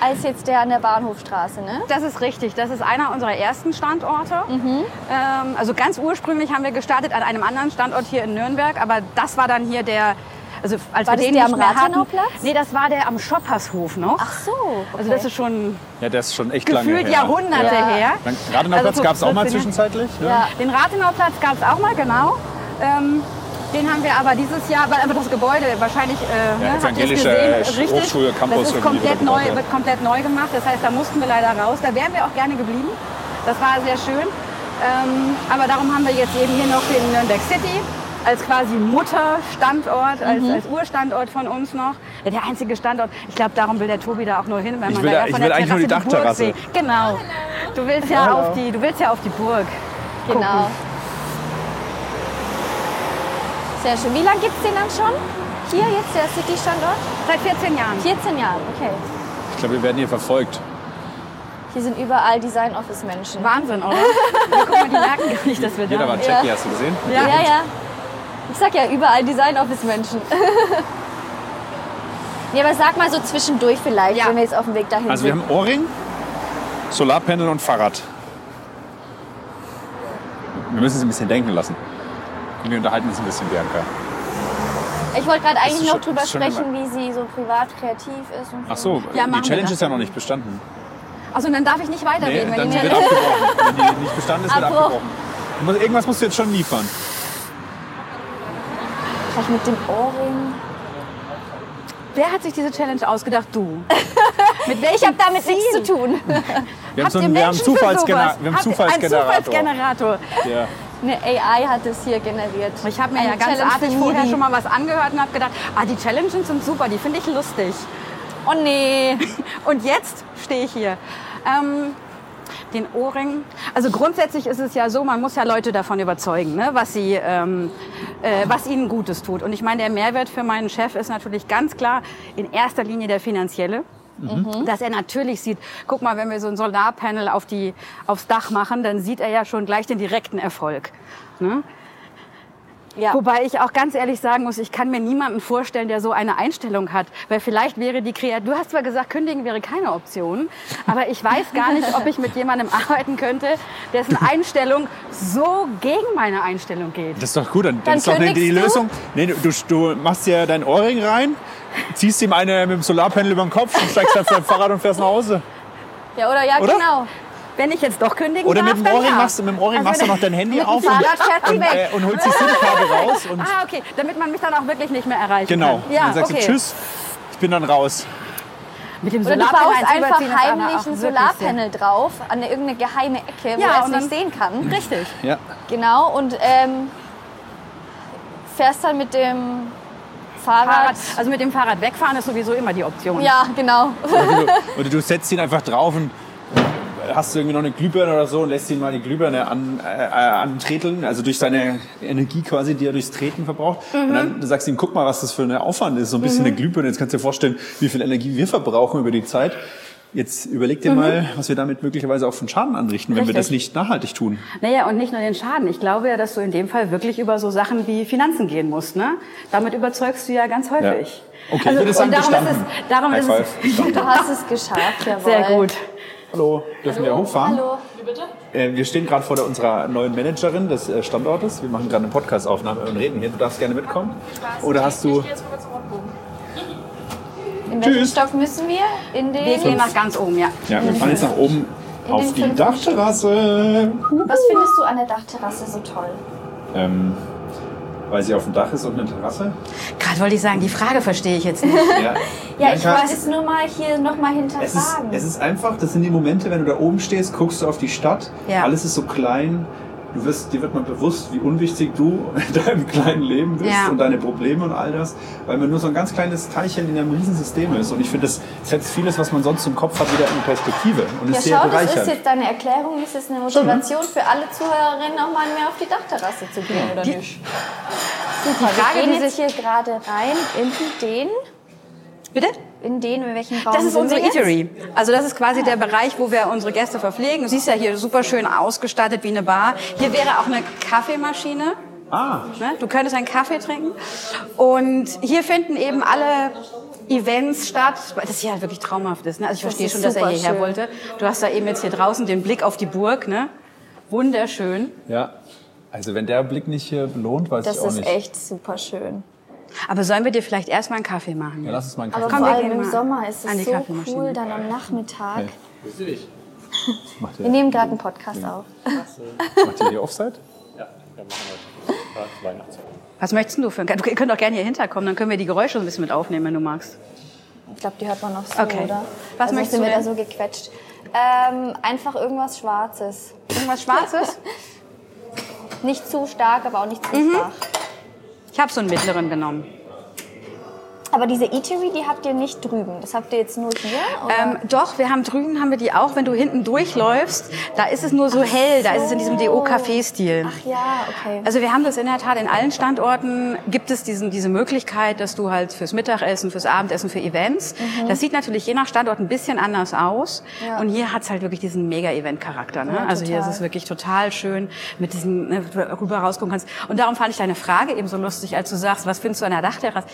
als jetzt der an der Bahnhofstraße, ne? Das ist richtig. Das ist einer unserer ersten Standorte. Mhm. Ähm, also ganz ursprünglich haben wir gestartet an einem anderen Standort hier in Nürnberg, aber das war dann hier der. Also als War wir das den der nicht am mehr hatten, Rathenauplatz? Nee, das war der am Schoppershof noch. Ach so. Okay. Also das ist schon Ja, das ist schon echt lange gefühlt her. Jahrhunderte Ja. her. Dann, Radenauplatz Also so gab es auch mal 14 zwischenzeitlich. Ne? Ja. Den Rathenauplatz gab es auch mal, genau. Ähm, den haben wir aber dieses Jahr, weil einfach das Gebäude wahrscheinlich, äh, ne, ihr es evangelische gesehen, richtig, Hochschule, Campus das ist komplett neu, gebaut, ja. wird komplett neu gemacht. Das heißt, da mussten wir leider raus. Da wären wir auch gerne geblieben. Das war sehr schön. Ähm, aber darum haben wir jetzt eben hier noch den Nürnberg City als quasi Mutterstandort, als, Mhm. als Urstandort von uns noch. Ja, der einzige Standort. Ich glaube, darum will der Tobi da auch nur hin, weil Ich man will da da- ja ich von will der eigentlich nur die Terrasse Dachterrasse. Burg sieht. Genau. Du willst ja auf die, du willst ja auf die Burg. gucken. Sehr schön. Wie lange gibt es den dann schon? Hier jetzt, der City-Standort? Seit 14 Jahren. 14 Jahre, okay. Ich glaube, wir werden hier verfolgt. Hier sind überall Design-Office-Menschen. Wahnsinn, oder? (laughs) Ja, guck mal, die merken gar nicht, dass wir Jeder da war sind. Jackie, hast du gesehen? Ja, ja. Ich sag ja, überall Design-Office-Menschen. (laughs) nee, aber sag mal so zwischendurch vielleicht, Ja. wenn wir jetzt auf dem Weg dahin Also wir sind. haben Ohrring, Solarpanel und Fahrrad. Wir müssen es ein bisschen denken lassen. Und wir unterhalten uns ein bisschen, Bianca. Ich wollte gerade eigentlich noch drüber sprechen, wie sie so privat kreativ ist. Und Ach so, Ja, die Challenge ist ja noch nicht bestanden. Also dann darf ich nicht Nee, weiterreden, wenn dann die wird mir abgebrochen. Wenn die nicht bestanden ist, wird Abbruch. abgebrochen. Irgendwas musst du jetzt schon liefern. Vielleicht mit dem Ohrring. Wer hat sich diese Challenge ausgedacht? Du. (laughs) Mit Ich habe damit nichts zu tun. Wir haben, so einen, wir haben, Zufallsgener wir ihr- Zufallsgenerator. Ein Zufallsgenerator. Ja. Eine AI hat es hier generiert. Ich habe mir Eine ja ganz Challenge artig vorher schon mal was angehört und habe gedacht, ah, die Challenges sind super, die finde ich lustig. Oh nee. (laughs) Und jetzt stehe ich hier. Ähm, den Ohrring. Also grundsätzlich ist es ja so, man muss ja Leute davon überzeugen, ne, was, sie, ähm, äh, was ihnen Gutes tut. Und ich meine, der Mehrwert für meinen Chef ist natürlich ganz klar in erster Linie der finanzielle. Dass er natürlich sieht, guck mal, wenn wir so ein Solarpanel auf die, aufs Dach machen, dann sieht er ja schon gleich den direkten Erfolg. Ne? Ja. Wobei ich auch ganz ehrlich sagen muss, ich kann mir niemanden vorstellen, der so eine Einstellung hat. Weil vielleicht wäre die Kreativität, du hast zwar gesagt, kündigen wäre keine Option, aber ich weiß gar nicht, ob ich mit jemandem arbeiten könnte, dessen Einstellung so gegen meine Einstellung geht. Das ist doch gut, dann, Dann dann ist doch die, die? Lösung. Nee, du, du machst dir dein Ohrring rein, ziehst ihm eine mit dem Solarpanel über den Kopf und steigst auf dein Fahrrad und fährst nach Hause. Ja, oder? Ja, Oder? genau. Wenn ich jetzt doch kündigen Oder darf, mit dem dann Ohrring, ja. machst, du- mit dem Ohrring Also machst du noch dein Handy auf und, und, äh, und holst die SIM-Karte raus. Und, Ah, okay, damit man mich dann auch wirklich nicht mehr erreichen genau. kann. Ja, und dann sagst okay. du Tschüss, ich bin dann raus. Mit dem Oder du Solarpanel baust einfach heimlich ein Solarpanel drauf an eine, irgendeine geheime Ecke, wo Ja, er es nicht sehen kann. Richtig. Ja. Genau. Und ähm, fährst dann mit dem Fahrrad. Fahrrad, also mit dem Fahrrad wegfahren ist sowieso immer die Option. Ja, genau. Oder du, (laughs) oder du setzt ihn einfach drauf und hast irgendwie noch eine Glühbirne oder so und lässt ihn mal die Glühbirne an, äh, äh, antreteln, also durch seine Energie quasi, die er durchs Treten verbraucht. Und dann sagst du ihm, guck mal, was das für ein Aufwand ist, so ein bisschen eine Glühbirne. Jetzt kannst du dir vorstellen, wie viel Energie wir verbrauchen über die Zeit. Jetzt überleg dir mal, was wir damit möglicherweise auch von Schaden anrichten, wenn wir das nicht nachhaltig tun. Naja, und nicht nur den Schaden. Ich glaube ja, dass du in dem Fall wirklich über so Sachen wie Finanzen gehen musst. Ne? Damit überzeugst du ja ganz häufig. Okay, ich würde sagen, und darum ist bestanden. es, darum High ist es Du hast es geschafft, jawohl. sehr gut. Hallo, dürfen wir hochfahren? Hallo. Äh, wir stehen gerade vor der, unserer neuen Managerin des äh, Standortes. Wir machen gerade eine Podcast-Aufnahme und reden hier. Du darfst gerne mitkommen. Oder hast du... (laughs) In welchem Tschüss. Stock müssen wir? In den. Wir gehen nach ganz oben, ja. Ja, wir fahren jetzt nach oben auf den die Dachterrasse. Was findest du an der Dachterrasse so toll? Ähm, weil sie auf dem Dach ist und eine Terrasse. Gerade wollte ich sagen, die Frage verstehe ich jetzt nicht. Ja, (laughs) Ja, ich wollte es nur mal hier nochmal Es ist, hinterfragen. es ist einfach, das sind die Momente, wenn du da oben stehst, guckst du auf die Stadt, Ja. alles ist so klein, du wirst, dir wird mal bewusst, wie unwichtig du in deinem kleinen Leben bist Ja. und deine Probleme und all das, weil man nur so ein ganz kleines Teilchen in einem Riesensystem ist. Und ich finde, das setzt vieles, was man sonst im Kopf hat, wieder in Perspektive und ja, ist sehr schau, das ist bereichernd. jetzt deine Erklärung. Ist es eine Motivation für alle Zuhörerinnen, auch mal mehr auf die Dachterrasse zu gehen, oder nicht? Super, Frage, wir gehen die jetzt hier gerade rein in den, Bitte? In den, in welchen Raum Das ist sind unsere wir jetzt? Eatery. Also das ist quasi der Bereich, wo wir unsere Gäste verpflegen. Du siehst ja hier super schön ausgestattet wie eine Bar. Hier wäre auch eine Kaffeemaschine. ah, Ne? Du könntest einen Kaffee trinken. Und hier finden eben alle Events statt, weil das hier halt wirklich traumhaft ist. Ne? Also ich verstehe ist schon, dass er hierher schön. wollte. Du hast da eben jetzt hier draußen den Blick auf die Burg. Ne? Wunderschön. ja. Also wenn der Blick nicht hier lohnt, weiß Das ich auch ist nicht. echt super schön. Aber sollen wir dir vielleicht erstmal einen Kaffee machen? Ja, lass uns mal einen Aber Kaffee Komm, vor wir allem gehen im Sommer ist es die so cool, dann am Nachmittag. Hey. (laughs) Macht Wir ihr, nehmen gerade einen Podcast auf. macht ihr hier Offside? (laughs) Was möchtest du für einen Kaffee? Du könnt auch gerne hier hinterkommen, dann können wir die Geräusche ein bisschen mit aufnehmen, wenn du magst. Ich glaube, die hört man noch so, Okay. oder? Was also möchtest sind du wir da so gequetscht? Ähm, einfach irgendwas Schwarzes. Irgendwas Schwarzes? (laughs) Nicht zu stark, aber auch nicht zu Mhm. Ich habe so einen mittleren genommen. Aber diese Eatery, die habt ihr nicht drüben. Das habt ihr jetzt nur hier? Ähm, doch, wir haben drüben haben wir die auch. Wenn du hinten durchläufst, da ist es nur so hell. Da ist es in diesem DO-Café-Stil. Ach ja, okay. Also wir haben das in der Tat in allen Standorten gibt es diesen, diese Möglichkeit, dass du halt fürs Mittagessen, fürs Abendessen, für Events. Das sieht natürlich je nach Standort ein bisschen anders aus. Mhm. Ja. Und hier hat's halt wirklich diesen Mega-Event-Charakter. Ne? Ja, also hier ist es wirklich total schön, mit diesem ne, rüber rausgucken kannst. Und darum fand ich deine Frage eben so lustig, als du sagst, was findest du an der Dachterrasse?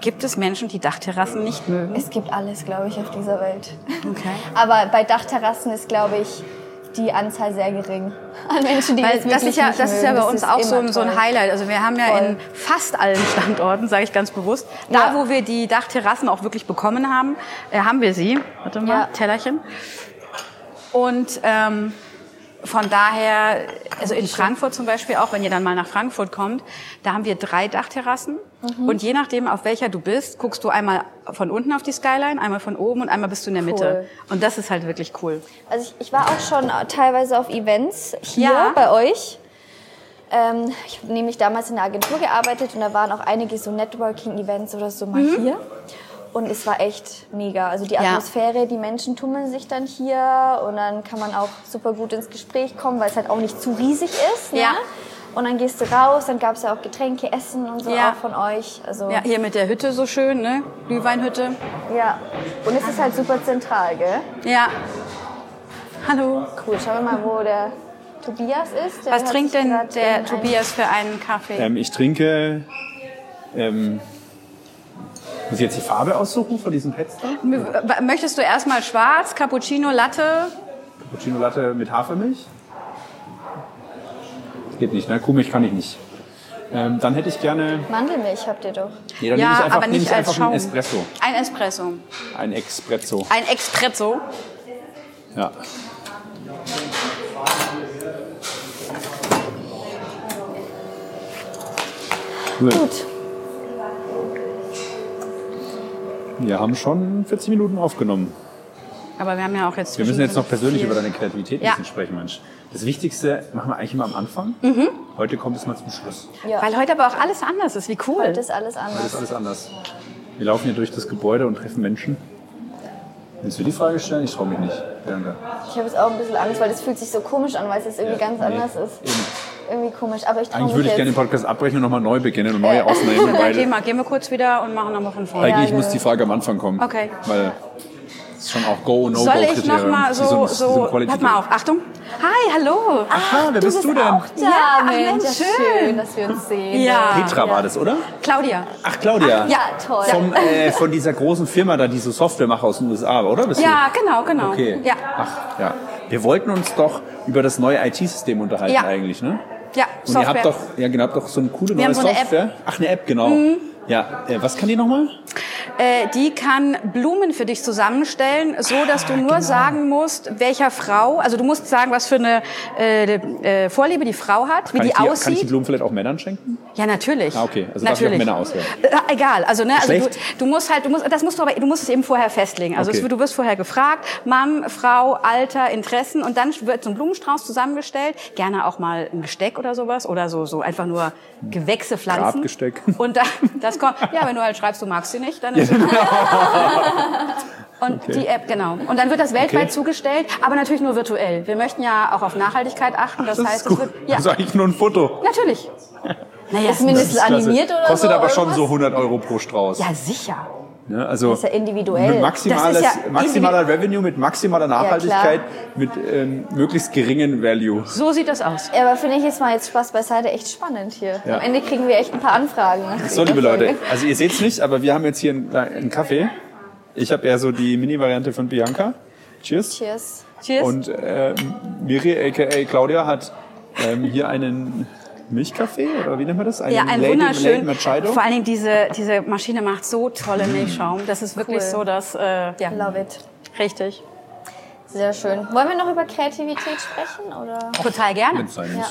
Gibt es Menschen, die Dachterrassen nicht mögen? es gibt alles, glaube ich, auf dieser Welt. Okay. Aber bei Dachterrassen ist, glaube ich, die Anzahl sehr gering an Menschen, die Weil das das wirklich ist ja, das ist ja bei uns auch so, so ein. Highlight. Also wir haben ja Voll. in fast allen Standorten, sage ich ganz bewusst, da Ja. wo wir die Dachterrassen auch wirklich bekommen haben, äh, haben wir sie. Warte mal, Ja. Tellerchen. Und ähm, von daher, also in Frankfurt zum Beispiel auch, wenn ihr dann mal nach Frankfurt kommt, da haben wir drei Dachterrassen. Mhm. Und je nachdem, auf welcher du bist, guckst du einmal von unten auf die Skyline, einmal von oben und einmal bist du in der Mitte. Und das ist halt wirklich cool. Also ich, ich war auch schon teilweise auf Events hier Ja. bei euch. Ähm, ich habe nämlich damals in der Agentur gearbeitet und da waren auch einige so Networking-Events oder so mal hier. Und es war echt mega. Also die Mhm. Ja. Atmosphäre, die Menschen tummeln sich dann hier und dann kann man auch super gut ins Gespräch kommen, weil es halt auch nicht zu riesig ist. Ne? Ja. Und dann gehst du raus, dann gab es ja auch Getränke, Essen und so Ja. auch von euch. Also Ja, hier mit der Hütte so schön, ne? Glühweinhütte. ja. Und es ist halt super zentral, gell? Ja. Hallo. Cool. Schauen wir mal, wo der Tobias ist. Der Was trinkt denn der Tobias für einen Kaffee? Ähm, ich trinke. Ähm, muss ich jetzt die Farbe aussuchen von diesem da? Möchtest du erstmal schwarz, Cappuccino, Latte? Cappuccino Latte mit Hafermilch? Geht nicht, ne? Kuhmilch kann ich nicht. Ähm, dann hätte ich gerne. Mandelmilch habt ihr doch. Nee, dann nehme ich Ja, einfach, aber nehme nicht ich als einfach Schaum. einen Espresso. Ein Espresso. Ein Espresso. Ein Expresso. Ja. Gut. Wir haben schon 40 Minuten aufgenommen. Aber wir haben ja auch jetzt Wir müssen jetzt noch persönlich viel- über deine Kreativität ein Ja. bisschen sprechen, Mensch. Das Wichtigste machen wir eigentlich immer am Anfang. Heute kommt es mal zum Schluss. Ja. Weil heute aber auch alles anders ist. Wie cool. Heute ist alles Heute ist anders. alles anders. Wir laufen hier durch das Gebäude und treffen Menschen. Willst du die Frage stellen? Ich traue mich nicht. Bianca. Ich habe jetzt auch ein bisschen Angst, weil das fühlt sich so komisch an, weil es jetzt irgendwie Ja, ganz nee, anders ist. eben. Irgendwie komisch. Aber ich traue Eigentlich mich würde ich jetzt. gerne den Podcast abbrechen und nochmal neu beginnen und neue Dann gehen (laughs) weil wir, gehen wir kurz wieder und machen nochmal von vorne. eigentlich Ja, muss genau. die Frage am Anfang kommen. Okay. Weil ist schon auch Go, No, Soll Go ich Kriterium. noch mal Wie so, ein so, Quality pass mal auf, Achtung. Hi, hallo. Aha, wer bist du denn? Ja, ach, Mensch, ja, schön. schön, dass wir uns sehen. Ja. Petra war das, oder? Claudia. Ach, Claudia. Ja, toll. Vom, äh, von dieser großen Firma da, die so Software macht aus den USA, oder? Bist Ja, genau, genau. Du? Okay. Ja, Ach, ja. Wir wollten uns doch über das neue IT-System unterhalten Ja. eigentlich, ne? Ja, Und Software. ihr habt doch, ja genau, habt doch so eine coole neue haben so eine App. Mhm. Software. Ach, eine App, genau. Ja, äh, was kann die nochmal? Äh, die kann Blumen für dich zusammenstellen, so dass du nur sagen musst, welcher Frau, also du musst sagen, was für eine äh, äh, Vorliebe die Frau hat, wie Kann die ich, die, aussieht. kann ich die Blumen vielleicht auch Männern schenken? Ja, natürlich. Ah, okay. Also darf ich auch natürlich. Männer auswählen? Äh, egal. Also ne, also du, du musst halt, du musst, das musst du aber, du musst es eben vorher festlegen. Also Okay. es, du wirst vorher gefragt, Mann, Frau, Alter, Interessen und dann wird so ein Blumenstrauß zusammengestellt. Gerne auch mal ein Gesteck oder sowas oder so, so einfach nur Gewächse, Pflanzen. Grabgesteck. Und dann, das kommt. Ja, wenn du halt schreibst, du magst sie nicht, dann ist (laughs) Und die App, genau. Und dann wird das weltweit Okay. zugestellt, aber natürlich nur virtuell. Wir möchten ja auch auf Nachhaltigkeit achten. Das, Das heißt, ist es gut. wird, ja, Das ist eigentlich nur ein Foto. natürlich. (laughs) Naja, Ist mindestens animiert oder Kostet so? aber schon irgendwas? so 100 Euro pro Strauß. ja, sicher. Ne? Also Das ist ja individuell. Mit maximales, Das ist ja maximaler Revenue, mit maximaler. Nachhaltigkeit, mit ähm, möglichst geringen Value. So sieht das aus. Ja, aber finde ich jetzt mal jetzt Spaß beiseite echt spannend hier. Ja. Am Ende kriegen wir echt ein paar Anfragen. So, liebe Leute, also ihr seht's nicht, aber wir haben jetzt hier einen, einen Kaffee. Ich habe eher so die Mini-Variante von Bianca. Cheers. Cheers. Cheers. Und ähm, Miri, aka Claudia, hat ähm, hier einen Milchkaffee, oder wie nennt man das? Einen ja, ein Lady- wunderschön. Lady. Vor allen Dingen diese, diese Maschine macht so tolle Milchschaum. Das ist wirklich Cool. so, dass, äh, ja, Love it. richtig. Sehr schön. Wollen wir noch über Kreativität sprechen? Oder? Total gerne. Ja.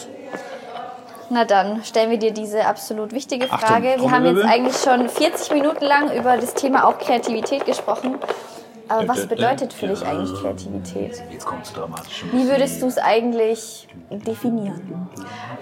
Na dann stellen wir dir diese absolut wichtige Achtung, Frage. wir haben jetzt eigentlich schon 40 Minuten lang über das Thema auch Kreativität gesprochen. Aber was bedeutet für dich eigentlich Kreativität? Jetzt kommt's dramatisch. Wie würdest du es eigentlich definieren?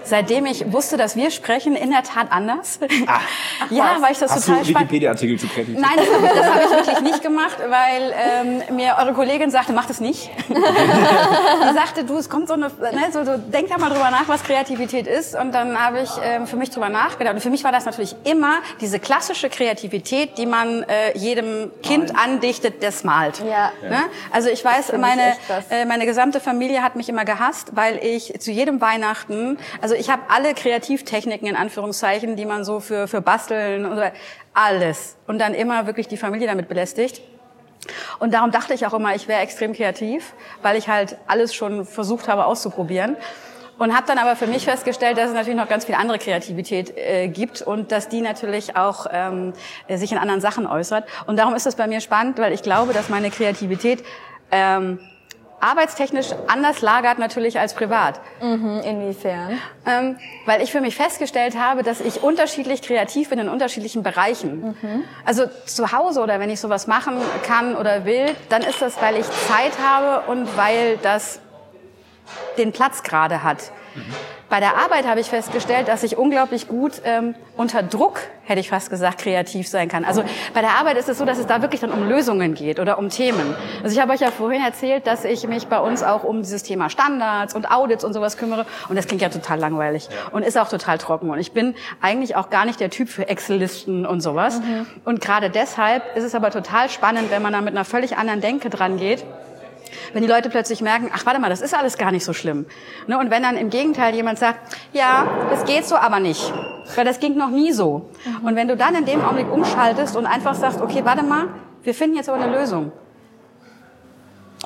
Seitdem ich wusste, dass wir sprechen, in der Tat anders. (laughs) ja, weil ich das Ah. Hast total du spannend Wikipedia-Artikel zu Kreativität? Nein, das habe ich, das hab ich wirklich nicht gemacht, weil ähm, mir eure Kollegin sagte, mach das nicht. (laughs) Die sagte, du, es kommt so eine, ne, so, so, denk da mal drüber nach, was Kreativität ist. Und dann habe ich ähm, für mich drüber nachgedacht. Und für mich war das natürlich immer diese klassische Kreativität, die man äh, jedem Kind andichtet, das malt. Ja. Ne? Also ich weiß, meine, äh, meine gesamte Familie hat mich immer gehasst, weil ich zu jedem Weihnachten, also ich habe alle Kreativtechniken in Anführungszeichen, die man so für, für Basteln und so, alles. Und dann immer wirklich die Familie damit belästigt. Und darum dachte ich auch immer, ich wäre extrem kreativ, weil ich halt alles schon versucht habe auszuprobieren. Und habe dann aber für mich festgestellt, dass es natürlich noch ganz viel andere Kreativität äh, gibt und dass die natürlich auch ähm, äh, sich in anderen Sachen äußert. Und darum ist es bei mir spannend, weil ich glaube, dass meine Kreativität ähm, arbeitstechnisch anders lagert natürlich als privat. Inwiefern? Ähm, weil ich für mich festgestellt habe, dass ich unterschiedlich kreativ bin in unterschiedlichen Bereichen. Also zu Hause oder wenn ich sowas machen kann oder will, dann ist das, weil ich Zeit habe und weil das den Platz gerade hat. Bei der Arbeit habe ich festgestellt, dass ich unglaublich gut ähm, unter Druck, hätte ich fast gesagt, kreativ sein kann. Also bei der Arbeit ist es so, dass es da wirklich dann um Lösungen geht oder um Themen. Also ich habe euch ja vorhin erzählt, dass ich mich bei uns auch um dieses Thema Standards und Audits und sowas kümmere. Und das klingt ja total langweilig und ist auch total trocken. Und ich bin eigentlich auch gar nicht der Typ für Excel-Listen und sowas. Und gerade deshalb ist es aber total spannend, wenn man da mit einer völlig anderen Denke dran geht wenn die Leute plötzlich merken, ach warte mal, das ist alles gar nicht so schlimm. Ne? Und wenn dann im Gegenteil jemand sagt, ja, das geht so aber nicht, weil das ging noch nie so. Und wenn du dann in dem Augenblick umschaltest und einfach sagst, okay, warte mal, wir finden jetzt aber eine Lösung.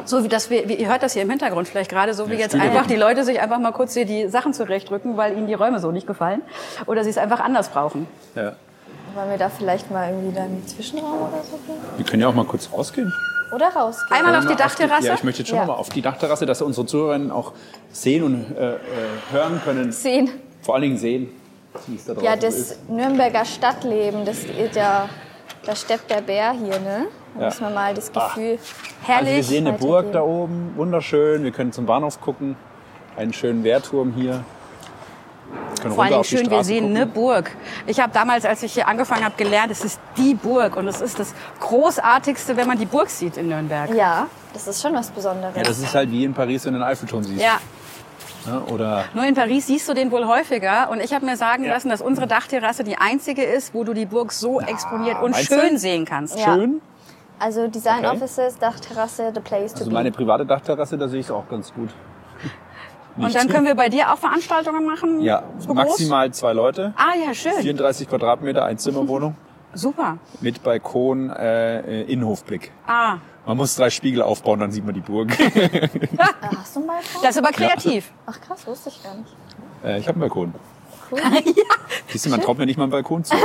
So wie das, wir, wie, ihr hört das hier im Hintergrund vielleicht gerade, so wie jetzt Stühle einfach die Leute sich einfach mal kurz hier die Sachen zurechtrücken, weil ihnen die Räume so nicht gefallen oder sie es einfach anders brauchen. Ja. Wollen wir da vielleicht mal irgendwie dann einen Zwischenraum oder so gehen? Wir können ja auch mal kurz rausgehen. Oder rausgehen? Einmal auf die Dachterrasse. ja, ich möchte jetzt schon Ja. mal auf die Dachterrasse, dass unsere Zuhörerinnen auch sehen und äh, äh, hören können. Sehen. Vor allen Dingen sehen, da Ja, das ist. Nürnberger Stadtleben, das ist ja, da steppt der Bär hier, ne? Da Ja. muss man mal das Gefühl. Also wir sehen eine Burg da oben, wunderschön. Wir können zum Bahnhof gucken. Einen schönen Wehrturm hier. Können Vor allem schön, wir sehen gucken. eine Burg. Ich habe damals, als ich hier angefangen habe, gelernt, es ist die Burg und es ist das Großartigste, wenn man die Burg sieht in Nürnberg. Ja, das ist schon was Besonderes. Ja, das ist halt wie in Paris, wenn du den Eiffelturm siehst. Ja, Ne? Oder nur in Paris siehst du den wohl häufiger. Und ich habe mir sagen lassen, dass unsere Dachterrasse die einzige ist, wo du die Burg so exponiert und schön du? sehen kannst. Ja. schön. Also Design Okay. Offices, Dachterrasse, the place to Also be. meine private Dachterrasse, da sehe ich es auch ganz gut. Und dann können wir bei dir auch Veranstaltungen machen? Ja, So maximal zwei Leute. Ah ja, schön. 34 Quadratmeter, Einzimmerwohnung. (laughs) Super. Mit Balkon, äh, äh, Innenhofblick. Ah, Man muss drei Spiegel aufbauen, dann sieht man die Burg. (laughs) Hast du einen Balkon? das ist aber kreativ. Ach krass, wusste ich gar nicht. äh, ich habe einen Balkon. Cool. (laughs) Siehst du, man traut mir nicht mal einen Balkon zu.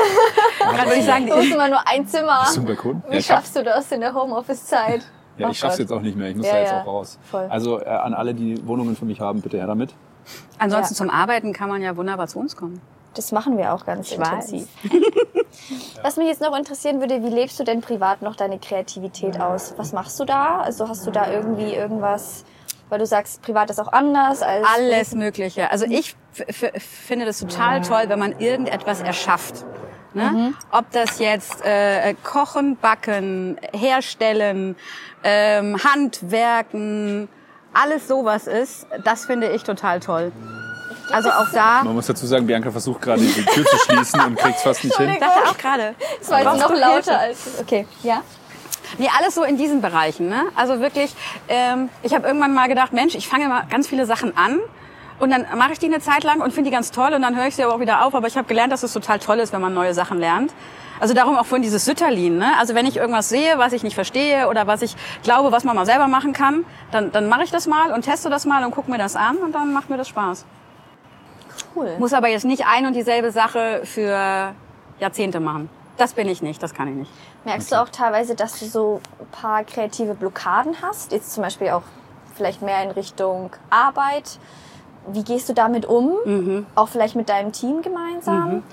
Gerade würde ich sagen, Du hast immer nur ein Zimmer. Hast du einen Balkon? Wie Ja, ich hab- schaffst du das in der Homeoffice-Zeit? Ja, Oh ich schaff's Gott. jetzt auch nicht mehr. Ich muss Ja, da jetzt ja, auch raus. voll. Also äh, an alle, die Wohnungen für mich haben, bitte her damit. ansonsten Ja. zum Arbeiten kann man ja wunderbar zu uns kommen. Das machen wir auch ganz Ich weiß. intensiv. (laughs) Was mich jetzt noch interessieren würde, wie lebst du denn privat noch deine Kreativität aus? Was machst du da? Also hast du da irgendwie irgendwas, weil du sagst, privat ist auch anders als Alles Mögliche. Also ich finde das total toll, wenn man irgendetwas erschafft. Ne? Ob das jetzt äh, Kochen, Backen, Herstellen, ähm, Handwerken, alles sowas ist, das finde ich total toll. Also auch da, Man muss dazu sagen, Bianca versucht gerade die Tür zu schließen und kriegt's fast nicht hin. ich dachte auch gerade. Das war jetzt noch lauter als. Okay, ja. Nee, alles so in diesen Bereichen. Ne? Also wirklich, ähm, ich habe irgendwann mal gedacht, Mensch, ich fange mal ganz viele Sachen an und dann mache ich die eine Zeit lang und finde die ganz toll und dann höre ich sie aber auch wieder auf. Aber ich habe gelernt, dass es total toll ist, wenn man neue Sachen lernt. Also darum auch vorhin dieses Sütterlin. Ne? Also wenn ich irgendwas sehe, was ich nicht verstehe oder was ich glaube, was man mal selber machen kann, dann, dann mache ich das mal und teste das mal und gucke mir das an und dann macht mir das Spaß. Cool. Muss aber jetzt nicht ein und dieselbe Sache für Jahrzehnte machen. Das bin ich nicht, das kann ich nicht. Merkst du auch teilweise, dass du so ein paar kreative Blockaden hast? Jetzt zum Beispiel auch vielleicht mehr in Richtung Arbeit. Wie gehst du damit um? Mhm. Auch vielleicht mit deinem Team gemeinsam?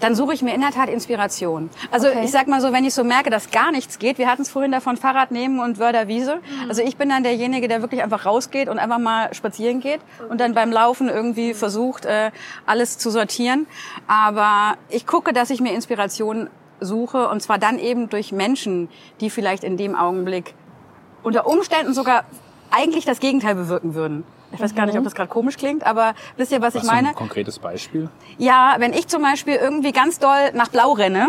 dann suche ich mir in der Tat Inspiration. Also Okay. ich sag mal so, wenn ich so merke, dass gar nichts geht, wir hatten es vorhin davon Fahrrad nehmen und Wörderwiese. Also ich bin dann derjenige, der wirklich einfach rausgeht und einfach mal spazieren geht und dann beim Laufen irgendwie versucht, äh, alles zu sortieren. Aber ich gucke, dass ich mir Inspiration suche und zwar dann eben durch Menschen, die vielleicht in dem Augenblick unter Umständen sogar eigentlich das Gegenteil bewirken würden. Ich weiß gar nicht, ob das gerade komisch klingt, aber wisst ihr, was ich Hast du meine? ein konkretes Beispiel? Ja, wenn ich zum Beispiel irgendwie ganz doll nach Blau renne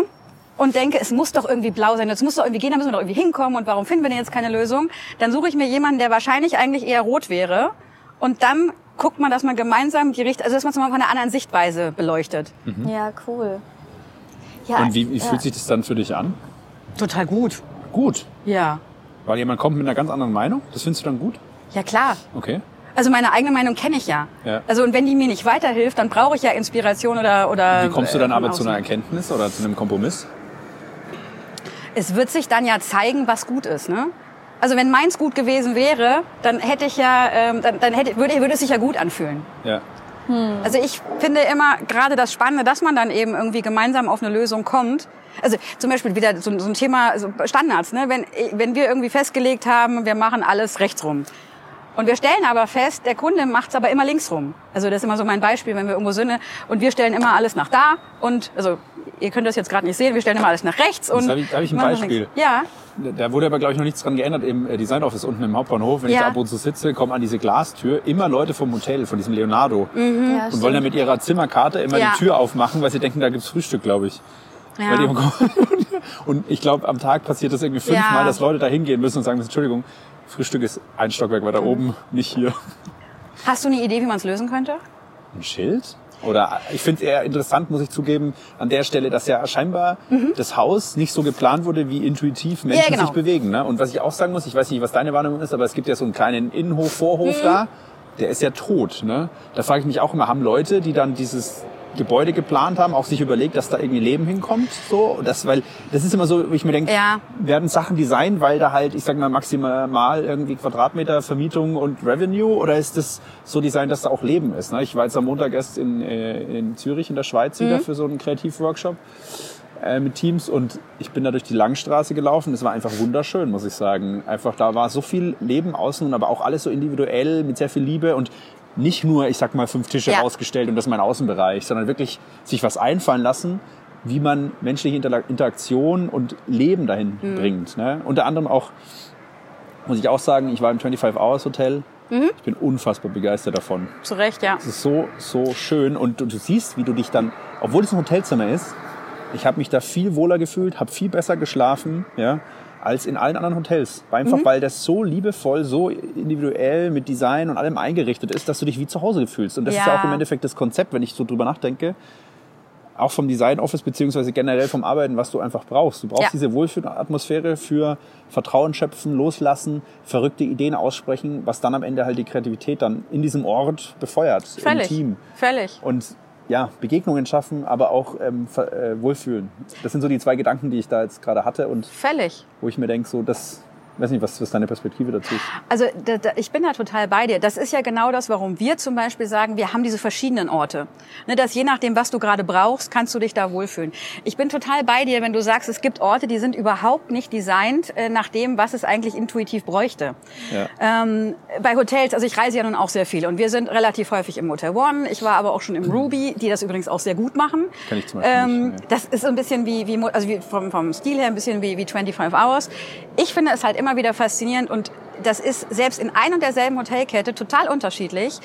und denke, es muss doch irgendwie blau sein, es muss doch irgendwie gehen, da müssen wir doch irgendwie hinkommen und warum finden wir denn jetzt keine Lösung? Dann suche ich mir jemanden, der wahrscheinlich eigentlich eher rot wäre und dann guckt man, dass man gemeinsam die Richtung, also dass man es mal von einer anderen Sichtweise beleuchtet. Ja, cool. Ja, Und wie, wie ja. fühlt sich das dann für dich an? Total gut. Gut. Ja. Weil jemand kommt mit einer ganz anderen Meinung? Das findest du dann gut? Ja, klar. Okay. Also meine eigene Meinung kenne ich ja. Ja. Also und wenn die mir nicht weiterhilft, dann brauche ich ja Inspiration oder oder Wie kommst du dann äh, aber zu einer. Erkenntnis oder zu einem Kompromiss? es wird sich dann ja zeigen, was gut ist. Ne? Also wenn meins gut gewesen wäre, dann hätte ich ja, ähm, dann, dann hätte, würde, würde es sich ja gut anfühlen. Ja. Also ich finde immer gerade das Spannende, dass man dann eben irgendwie gemeinsam auf eine Lösung kommt. Also zum Beispiel wieder so, so ein Thema so Standards. Ne? Wenn, wenn wir irgendwie festgelegt haben, wir machen alles rechts rum. Und wir stellen aber fest, der Kunde macht es aber immer links rum. Also das ist immer so mein Beispiel, wenn wir irgendwo sind. Und wir stellen immer alles nach da. Und also ihr könnt das jetzt gerade nicht sehen, wir stellen immer alles nach rechts. Und hab ich- da hab ich ein Beispiel. Ja. Da wurde aber, glaube ich, noch nichts dran geändert im äh, Design Office unten im Hauptbahnhof. Wenn ich Ja. da ab und zu sitze, kommen an diese Glastür immer Leute vom Hotel, von diesem Leonardo. ja, Und wollen stimmt. dann mit ihrer Zimmerkarte immer Ja. die Tür aufmachen, weil sie denken, da gibt's Frühstück, glaube ich. Ja. (laughs) Und ich glaube, am Tag passiert das irgendwie fünfmal, Ja. dass Leute da hingehen müssen und sagen, müssen, Entschuldigung, Frühstück ist ein Stockwerk weiter oben, nicht hier. Hast du eine Idee, wie man es lösen könnte? Ein Schild? Oder ich finde es eher interessant, muss ich zugeben, an der Stelle, dass ja scheinbar das Haus nicht so geplant wurde, wie intuitiv Menschen Mhm. Ja, genau. sich bewegen. Ne? Und was ich auch sagen muss, ich weiß nicht, was deine Wahrnehmung ist, aber es gibt ja so einen kleinen Innenhof, Vorhof Mhm. da, der ist ja tot. Ne? Da frage ich mich auch immer, haben Leute, die dann dieses Gebäude geplant haben, auch sich überlegt, dass da irgendwie Leben hinkommt? So, das, weil das ist immer so, wo ich mir denke, Ja. werden Sachen designt, weil da halt, ich sag mal, maximal irgendwie Quadratmeter Vermietung und Revenue oder ist das so designt, dass da auch Leben ist? Ne? Ich war jetzt am Montag erst in, äh, in Zürich in der Schweiz wieder für so einen Kreativworkshop äh, mit Teams und ich bin da durch die Langstraße gelaufen. Es war einfach wunderschön, muss ich sagen. Einfach da war so viel Leben außen, aber auch alles so individuell mit sehr viel Liebe und nicht nur, ich sag mal, fünf Tische Ja. rausgestellt und das ist mein Außenbereich, sondern wirklich sich was einfallen lassen, wie man menschliche Inter Interaktion und Leben dahin Mhm. bringt. Ne? Unter anderem auch, muss ich auch sagen, ich war im 25 Hours Hotel. Mhm. Ich bin unfassbar begeistert davon. Zu Recht, ja. Es ist so, so schön und du, du siehst, wie du dich dann, obwohl es ein Hotelzimmer ist, ich habe mich da viel wohler gefühlt, habe viel besser geschlafen, ja, als in allen anderen Hotels. Einfach weil das so liebevoll, so individuell mit Design und allem eingerichtet ist, dass du dich wie zu Hause fühlst. Und das ist ja Ja. auch im Endeffekt das Konzept, wenn ich so drüber nachdenke. Auch vom Design Office beziehungsweise generell vom Arbeiten, was du einfach brauchst. Du brauchst Ja. diese Wohlfühlatmosphäre für Vertrauen schöpfen, loslassen, verrückte Ideen aussprechen, was dann am Ende halt die Kreativität dann in diesem Ort befeuert, Völlig. im Team. Völlig. Und ja, Begegnungen schaffen, aber auch ähm, äh, Wohlfühlen. Das sind so die zwei Gedanken, die ich da jetzt gerade hatte und Völlig. wo ich mir denke, so das, weiß nicht, was, was deine Perspektive dazu ist. Also da, da, ich bin da total bei dir. Das ist ja genau das, warum wir zum Beispiel sagen, wir haben diese verschiedenen Orte. Ne, dass je nachdem, was du gerade brauchst, kannst du dich da wohlfühlen. Ich bin total bei dir, wenn du sagst, es gibt Orte, die sind überhaupt nicht designt äh, nach dem, was es eigentlich intuitiv bräuchte. Ja. Ähm, bei Hotels, also ich reise ja nun auch sehr viel und wir sind relativ häufig im Hotel One. Ich war aber auch schon im (clears throat) Ruby, die das übrigens auch sehr gut machen. Kenn ich zum Beispiel ähm, nicht, nee. Das ist so ein bisschen wie, wie also wie vom, vom Stil her ein bisschen wie, wie 25 Hours. Ich finde es halt immer wieder faszinierend und das ist selbst in ein und derselben Hotelkette total unterschiedlich.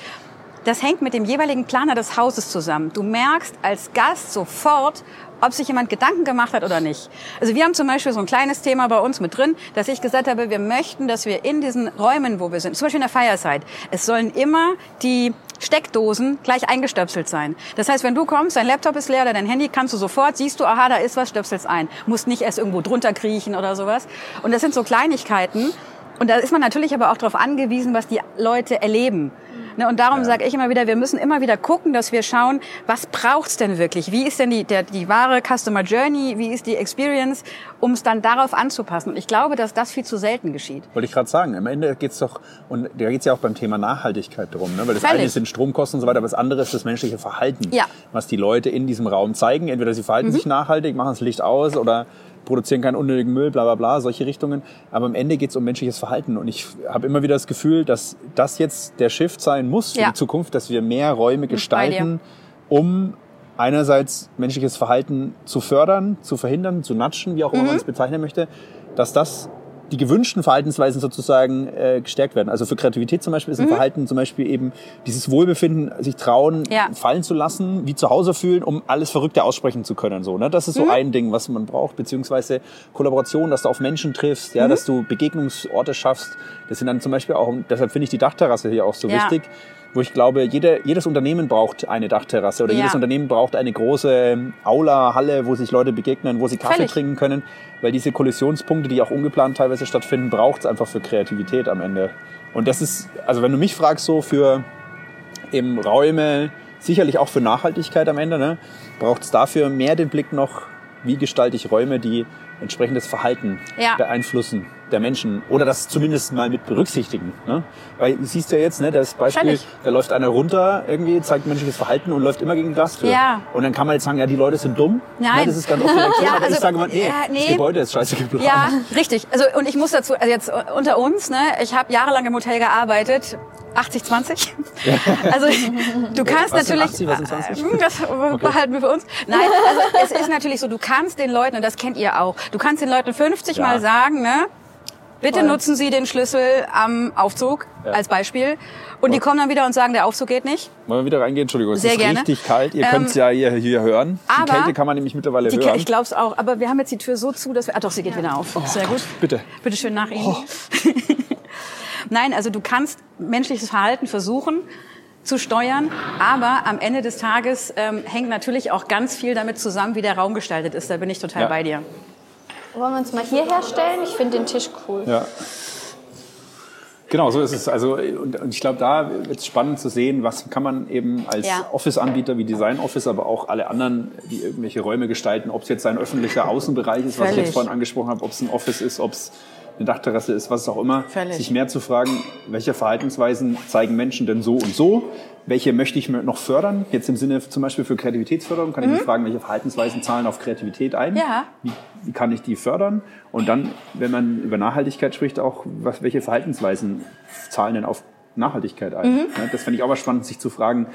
Das hängt mit dem jeweiligen Planer des Hauses zusammen. Du merkst als Gast sofort, ob sich jemand Gedanken gemacht hat oder nicht. Also wir haben zum Beispiel so ein kleines Thema bei uns mit drin, dass ich gesagt habe, wir möchten, dass wir in diesen Räumen, wo wir sind, zum Beispiel in der Fireside, es sollen immer die Steckdosen gleich eingestöpselt sein. Das heißt, wenn du kommst, dein Laptop ist leer oder dein Handy, kannst du sofort, siehst du, aha, da ist was, stöpselst ein. Musst nicht erst irgendwo drunter kriechen oder sowas. Und das sind so Kleinigkeiten. Und da ist man natürlich aber auch darauf angewiesen, was die Leute erleben. Ne, und darum sage ich immer wieder, wir müssen immer wieder gucken, dass wir schauen, was braucht's denn wirklich? Wie ist denn die, der, die wahre Customer Journey? Wie ist die Experience, um es dann darauf anzupassen? Und ich glaube, dass das viel zu selten geschieht. Wollte ich gerade sagen, am Ende geht's doch, und da geht's ja auch beim Thema Nachhaltigkeit drum, ne? weil das Völlig. eine sind Stromkosten und so weiter, aber das andere ist das menschliche Verhalten, Ja. was die Leute in diesem Raum zeigen. Entweder sie verhalten sich nachhaltig, machen das Licht aus oder produzieren keinen unnötigen Müll, bla bla bla, solche Richtungen. Aber am Ende geht's um menschliches Verhalten. Und ich habe immer wieder das Gefühl, dass das jetzt der Shift sein muss für Ja. die Zukunft, dass wir mehr Räume gestalten, um einerseits menschliches Verhalten zu fördern, zu verhindern, zu natschen, wie auch immer Mhm. man es bezeichnen möchte, dass das die gewünschten Verhaltensweisen sozusagen äh, gestärkt werden. Also für Kreativität zum Beispiel ist ein Verhalten zum Beispiel eben dieses Wohlbefinden, sich trauen, Mhm. Ja. fallen zu lassen, wie zu Hause fühlen, um alles Verrückte aussprechen zu können. So, ne? Das Mhm. ist so ein Ding, was man braucht, beziehungsweise Kollaboration, dass du auf Menschen triffst, Mhm. ja, dass du Begegnungsorte schaffst. Das sind dann zum Beispiel auch, deshalb finde ich die Dachterrasse hier auch so Ja. wichtig, wo ich glaube, jede, jedes Unternehmen braucht eine Dachterrasse oder Ja. jedes Unternehmen braucht eine große Aula, Halle, wo sich Leute begegnen, wo sie Kaffee Völlig. trinken können, weil diese Kollisionspunkte, die auch ungeplant teilweise stattfinden, braucht es einfach für Kreativität am Ende. Und das ist, also wenn du mich fragst, so für eben Räume, sicherlich auch für Nachhaltigkeit am Ende, ne, braucht es dafür mehr den Blick noch, wie gestalte ich Räume, die entsprechendes Verhalten Ja. beeinflussen der Menschen oder das zumindest mal mit berücksichtigen. Ne? Weil du siehst ja jetzt, ne, das Beispiel, Völlig. da läuft einer runter, irgendwie zeigt menschliches Verhalten und läuft immer gegen die Glastür. Ja. Und dann kann man jetzt sagen, ja, die Leute sind dumm. Nein. Ne, das ist ganz oft Reaktion, (laughs) Ja, aber ich also, sage mal, nee, ja, das nee. Gebäude ist scheiße geplant. Ja, richtig. Also und ich muss dazu, also jetzt unter uns, ne, ich habe jahrelang im Hotel gearbeitet. 80, 20. Also du kannst Was natürlich. 80, was sind 20? Äh, Das behalten wir für uns. Nein, also es ist natürlich so, du kannst den Leuten, und das kennt ihr auch, du kannst den Leuten 50 Ja. Mal sagen, ne? Bitte nutzen Sie den Schlüssel am Aufzug Ja. als Beispiel. Und die kommen dann wieder und sagen, der Aufzug geht nicht. Wollen wir wieder reingehen? Entschuldigung, es Sehr ist gerne. richtig kalt. Ihr Ähm, könnt es ja hier, hier hören. Die Kälte kann man nämlich mittlerweile Die, hören. ich glaube es auch. Aber wir haben jetzt die Tür so zu, dass wir. Ah doch, sie geht wieder auf. Sehr gut. bitte. Bitte schön nach Ihnen. (laughs) Nein, also du kannst menschliches Verhalten versuchen zu steuern, aber am Ende des Tages ähm, hängt natürlich auch ganz viel damit zusammen, wie der Raum gestaltet ist. Da bin ich total Ja. bei dir. Wollen wir uns mal hier herstellen? Ich finde den Tisch cool. Ja. Genau, so ist es. Also, und, und ich glaube, da wird es spannend zu sehen, was kann man eben als Ja. Office-Anbieter wie Design Office, aber auch alle anderen, die irgendwelche Räume gestalten, ob es jetzt ein öffentlicher Außenbereich ist, was ich jetzt vorhin angesprochen habe, ob es ein Office ist, ob es eine Dachterrasse ist, was auch immer, Völlig. sich mehr zu fragen, welche Verhaltensweisen zeigen Menschen denn so und so, welche möchte ich noch fördern, jetzt im Sinne zum Beispiel für Kreativitätsförderung, kann ich mich fragen, welche Verhaltensweisen zahlen auf Kreativität ein, Mhm. Ja. wie, wie kann ich die fördern und dann, wenn man über Nachhaltigkeit spricht, auch, was, welche Verhaltensweisen zahlen denn auf Nachhaltigkeit ein. Mhm. Ja, das fände ich auch mal spannend, sich zu fragen,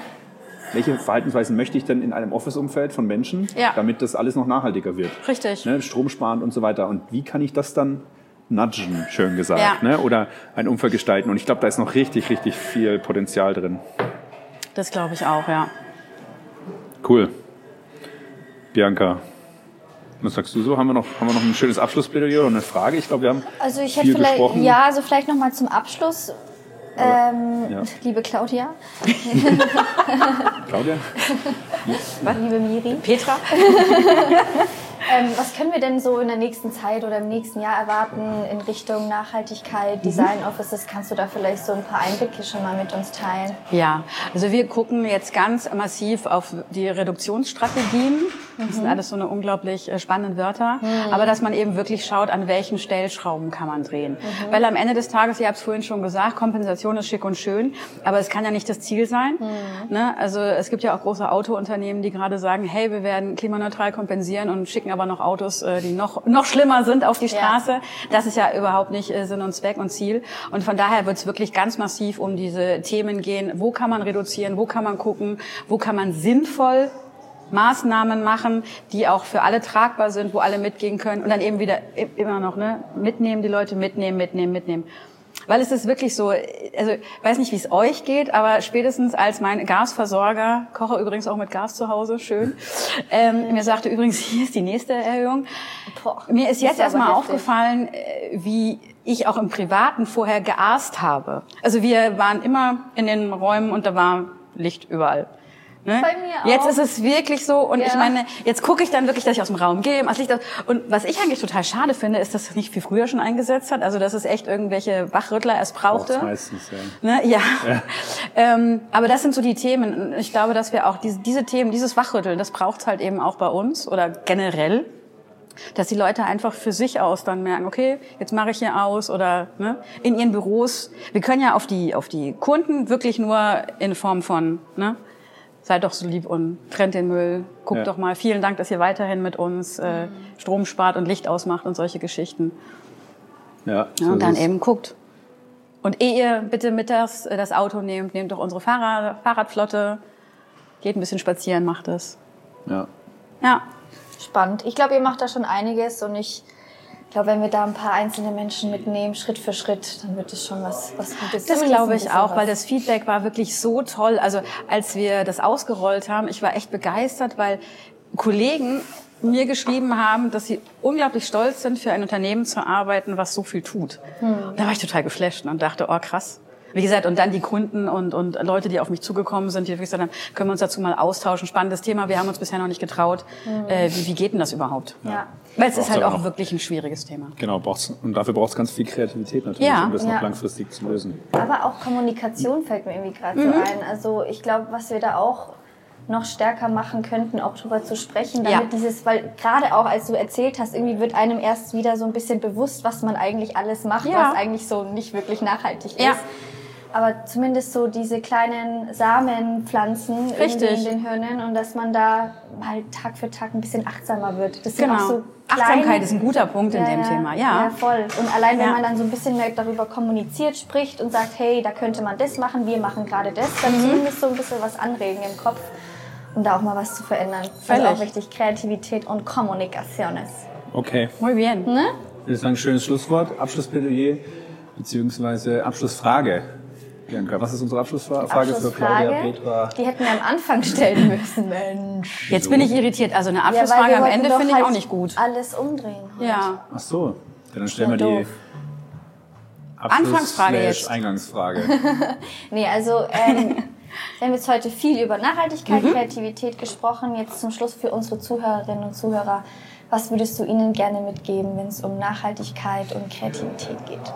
welche Verhaltensweisen möchte ich denn in einem Office-Umfeld von Menschen, Ja. damit das alles noch nachhaltiger wird Richtig. ne, stromsparend und so weiter. Und wie kann ich das dann nudgen, schön gesagt, Ja. ne? oder ein Umfeld gestalten? Und ich glaube, da ist noch richtig, richtig viel Potenzial drin. Das glaube ich auch, ja. Cool. Bianca, Was sagst du so? Haben wir noch, haben wir noch ein schönes Abschlussplädoyer oder eine Frage? Ich glaube, wir haben Also ich hätte viel vielleicht, besprochen. ja, also vielleicht noch mal zum Abschluss, ähm, ja. liebe Claudia, (laughs) Claudia? (laughs) liebe Miri, Petra? (laughs) ähm, was können wir denn so in der nächsten Zeit oder im nächsten Jahr erwarten in Richtung Nachhaltigkeit, Design Offices? Kannst du da vielleicht so ein paar Einblicke schon mal mit uns teilen? Ja, also wir gucken jetzt ganz massiv auf die Reduktionsstrategien. Das sind alles so eine unglaublich äh, spannenden Wörter. Aber dass man eben wirklich schaut, an welchen Stellschrauben kann man drehen. Weil am Ende des Tages, ihr habt es vorhin schon gesagt, Kompensation ist schick und schön, aber es kann ja nicht das Ziel sein. Ne? Also es gibt ja auch große Autounternehmen, die gerade sagen, hey, wir werden klimaneutral kompensieren und schicken aber noch Autos, äh, die noch, noch schlimmer sind, auf die Ja. Straße. Das ist ja überhaupt nicht äh, Sinn und Zweck und Ziel. Und von daher wird es wirklich ganz massiv um diese Themen gehen. Wo kann man reduzieren? Wo kann man gucken? Wo kann man sinnvoll Maßnahmen machen, die auch für alle tragbar sind, wo alle mitgehen können und dann eben wieder immer noch ne mitnehmen, die Leute mitnehmen, mitnehmen, mitnehmen. Weil es ist wirklich so, also ich weiß nicht, wie es euch geht, aber spätestens als mein Gasversorger, koche übrigens auch mit Gas zu Hause, schön, (laughs) ähm, mir sagte übrigens, (laughs) hier ist die nächste Erhöhung. Boah, Mir ist jetzt erstmal heftig. aufgefallen, äh, wie ich auch im Privaten vorher geaßt habe. Also wir waren immer in den Räumen und da war Licht überall. Ne? Bei mir Jetzt auch. ist es wirklich so und Ja. ich meine, jetzt gucke ich dann wirklich, dass ich aus dem Raum gehe, das Licht aus. Und was ich eigentlich total schade finde, ist, dass es nicht viel früher schon eingesetzt hat. Also dass es echt irgendwelche Wachrüttler erst brauchte. Braucht's meistens, ja. Ne? Ja. (laughs) Ähm, aber das sind so die Themen. Ich glaube, dass wir auch diese, diese Themen, dieses Wachrütteln, das braucht's halt eben auch bei uns oder generell. Dass die Leute einfach für sich aus dann merken, okay, jetzt mache ich hier aus oder ne, in ihren Büros. Wir können ja auf die, auf die Kunden wirklich nur in Form von, ne, seid doch so lieb und trennt den Müll, guckt Ja. doch mal, vielen Dank, dass ihr weiterhin mit uns äh, Strom spart und Licht ausmacht und solche Geschichten. Ja, Ja, so und ist dann eben guckt. Und ehe ihr bitte mittags äh, das Auto nehmt, nehmt doch unsere Fahrrad, Fahrradflotte, geht ein bisschen spazieren, macht es. Ja. Ja, Spannend. Ich glaube, ihr macht da schon einiges und ich glaube, wenn wir da ein paar einzelne Menschen mitnehmen, Schritt für Schritt, dann wird es schon was, was Gutes. das glaube ich auch, was. weil das Feedback war wirklich so toll. Also als wir das ausgerollt haben, ich war echt begeistert, weil Kollegen mir geschrieben haben, dass sie unglaublich stolz sind, für ein Unternehmen zu arbeiten, was so viel tut. Da war ich total geflasht und dachte, oh krass. Wie gesagt, und dann die Kunden und, und Leute, die auf mich zugekommen sind, die wirklich gesagt haben, können wir uns dazu mal austauschen. Spannendes Thema, wir haben uns bisher noch nicht getraut. Äh, wie, wie geht denn das überhaupt? Ja. Weil es ist halt auch noch. wirklich ein schwieriges Thema. Genau, braucht's, und dafür braucht es ganz viel Kreativität natürlich, Ja. um das Ja. noch langfristig zu lösen. Aber auch Kommunikation fällt mir irgendwie gerade Mhm. so ein. Also ich glaube, was wir da auch noch stärker machen könnten, auch drüber zu sprechen, damit Ja. dieses, weil gerade auch als du erzählt hast, irgendwie wird einem erst wieder so ein bisschen bewusst, was man eigentlich alles macht, Ja. was eigentlich so nicht wirklich nachhaltig Ja. ist. Aber zumindest so diese kleinen Samenpflanzen Richtig. in den Hirnen und dass man da mal Tag für Tag ein bisschen achtsamer wird. Das sind Genau. auch so Achtsamkeit ist ein guter Punkt in dem Thema, ja. Ja, voll. Und allein wenn Ja. man dann so ein bisschen mehr darüber kommuniziert, spricht und sagt, hey, da könnte man das machen, wir machen gerade das, Mhm. dann zumindest so ein bisschen was anregen im Kopf, um da auch mal was zu verändern. Völlig. Also auch wichtig, Kreativität und Kommunikationes. Okay. Muy bien. Ne? Das ist ein schönes Schlusswort, Abschlussplädoyer, beziehungsweise Abschlussfrage. Bianca, was ist unsere Abschlussfrage für Claudia, Petra? die hätten wir am Anfang stellen müssen, Mensch. Jetzt bin ich irritiert. Also eine Ja, Abschlussfrage wir am Ende finde ich halt auch nicht gut. Alles umdrehen. heute. Ja. Ach so, ja, dann stellen Ja, wir die. Abschluss Anfangsfrage jetzt. Eingangsfrage. (laughs) Nee, also ähm, wir haben jetzt heute viel über Nachhaltigkeit, Mhm. Kreativität gesprochen. Jetzt zum Schluss für unsere Zuhörerinnen und Zuhörer. Was würdest du ihnen gerne mitgeben, wenn es um Nachhaltigkeit und Kreativität geht?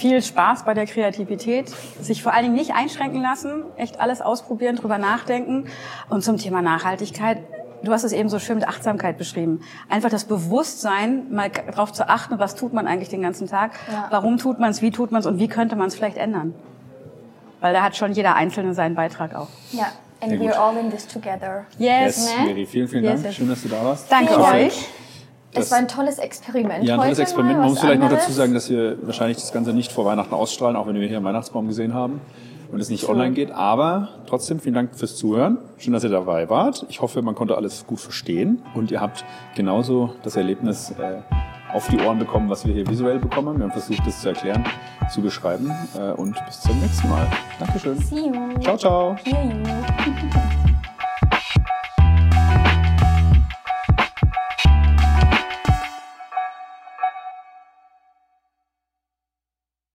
Viel Spaß bei der Kreativität, sich vor allen Dingen nicht einschränken lassen, echt alles ausprobieren, drüber nachdenken. Und zum Thema Nachhaltigkeit, du hast es eben so schön mit Achtsamkeit beschrieben. Einfach das Bewusstsein, mal darauf zu achten, was tut man eigentlich den ganzen Tag, Ja. warum tut man es, wie tut man es und wie könnte man es vielleicht ändern. Weil da hat schon jeder Einzelne seinen Beitrag auch. Ja, and we're all in this together. Yes, Ne? Mary, vielen, vielen Yes, Dank. yes. Schön, dass du da warst. Danke Vielen Dank. euch. Es war ein tolles Experiment. Ja, ein tolles Experiment. Man muss vielleicht noch anderes. dazu sagen, dass wir wahrscheinlich das Ganze nicht vor Weihnachten ausstrahlen, auch wenn wir hier einen Weihnachtsbaum gesehen haben und es nicht online geht. Aber trotzdem vielen Dank fürs Zuhören. Schön, dass ihr dabei wart. Ich hoffe, man konnte alles gut verstehen und ihr habt genauso das Erlebnis äh, auf die Ohren bekommen, was wir hier visuell bekommen. Wir haben versucht, das zu erklären, zu beschreiben äh, und bis zum nächsten Mal. Dankeschön. See you. Ciao, ciao. Hear you. (laughs)